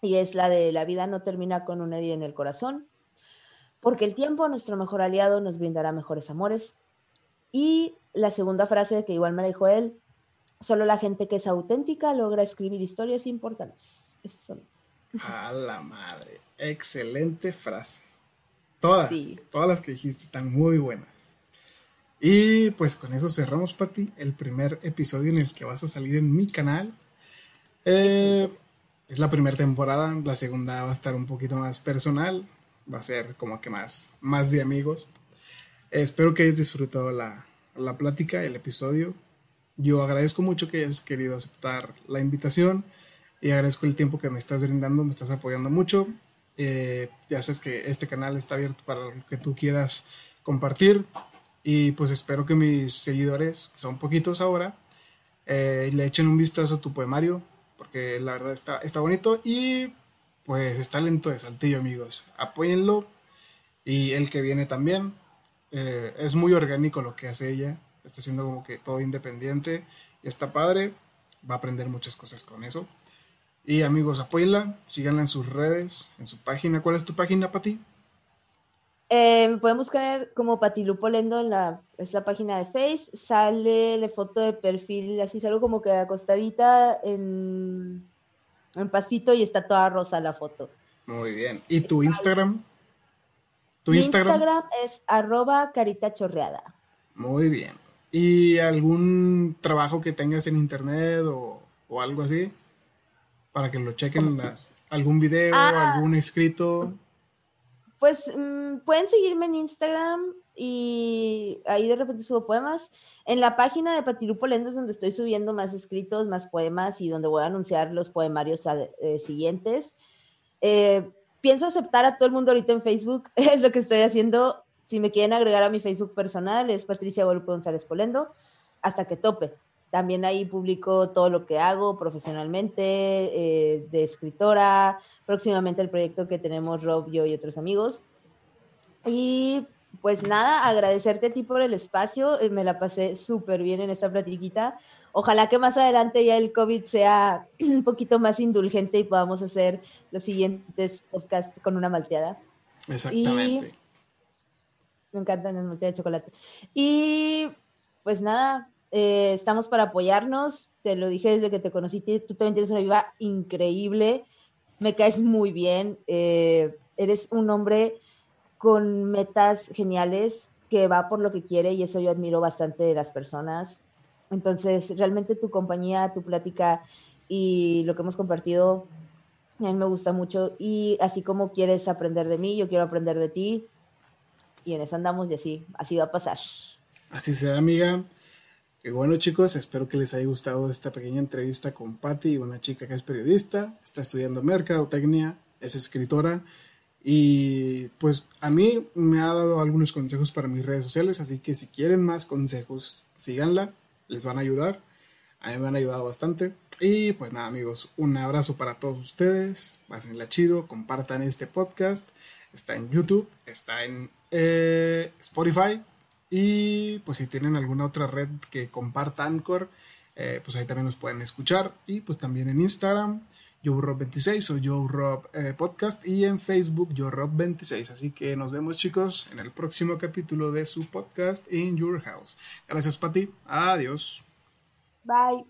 B: y es la de la vida no termina con una herida en el corazón, porque el tiempo, nuestro mejor aliado, nos brindará mejores amores y la segunda frase que igual me dijo él, solo la gente que es auténtica logra escribir historias importantes.
A: A la madre, excelente frase. Todas, todas las que dijiste están muy buenas. Y pues con eso cerramos, Pati, el primer episodio en el que vas a salir en mi canal. Eh, es la primera temporada, la segunda va a estar un poquito más personal, va a ser como que más, más de amigos. Espero que hayas disfrutado la, la plática, el episodio. Yo agradezco mucho que hayas querido aceptar la invitación y agradezco el tiempo que me estás brindando, me estás apoyando mucho. Eh, ya sabes que este canal está abierto para lo que tú quieras compartir y pues espero que mis seguidores, que son poquitos ahora, eh, le echen un vistazo a tu poemario porque la verdad está, está bonito y pues está lento de Saltillo amigos, apóyenlo y el que viene también. Eh, es muy orgánico lo que hace ella, está haciendo como que todo independiente y está padre, va a aprender muchas cosas con eso. Y amigos, apóyenla, síganla en sus redes, en su página. ¿Cuál es tu página, Pati?
B: Eh, me pueden buscar como Patilupo Lendo en la, es la página de Face. Sale la foto de perfil, así salgo como que acostadita en, en pasito y está toda rosa la foto.
A: Muy bien. ¿Y tu Instagram?
B: ¿Tu Instagram? es arroba carita chorreada.
A: Muy bien. ¿Y algún trabajo que tengas en internet o, algo así? Para que lo chequen las, algún video, ah. algún escrito.
B: Pues mm, pueden seguirme en Instagram y ahí de repente subo poemas. En la página de Patirupo Lendas donde estoy subiendo más escritos, más poemas y donde voy a anunciar los poemarios eh, siguientes. Eh, pienso aceptar a todo el mundo ahorita en Facebook, es lo que estoy haciendo. Si me quieren agregar a mi Facebook personal, es Patricia Golpe González Polendo, hasta que tope. También ahí publico todo lo que hago profesionalmente, eh, de escritora, próximamente el proyecto que tenemos Rob, yo y otros amigos. Y pues nada, agradecerte a ti por el espacio, eh, me la pasé súper bien en esta platiquita. Ojalá que más adelante ya el COVID sea un poquito más indulgente y podamos hacer los siguientes podcasts con una malteada.
A: Exactamente.
B: me encantan las malteadas de chocolate. Y pues nada, eh, estamos para apoyarnos. Te lo dije desde que te conocí. Tú también tienes una vida increíble. Me caes muy bien. Eh, eres un hombre con metas geniales que va por lo que quiere y eso yo admiro bastante de las personas. Entonces, realmente tu compañía, tu plática y lo que hemos compartido, a mí me gusta mucho. Y así como quieres aprender de mí, yo quiero aprender de ti. Y en eso andamos y así, así va a pasar.
A: Así será, amiga. Y bueno chicos, espero que les haya gustado esta pequeña entrevista con Patti, una chica que es periodista, está estudiando mercadotecnia, es escritora y pues a mí me ha dado algunos consejos para mis redes sociales, así que si quieren más consejos, síganla, les van a ayudar. A mí me han ayudado bastante. Y pues nada amigos, un abrazo para todos ustedes, pásenla chido, compartan este podcast, está en YouTube, está en eh, Spotify y pues si tienen alguna otra red que comparta Anchor, eh, pues ahí también nos pueden escuchar. Y pues también en Instagram, YoRob26 o YoRob eh, Podcast. Y en Facebook, YoRob26. Así que nos vemos chicos en el próximo capítulo de su podcast In Your House. Gracias Pati. Adiós.
B: Bye.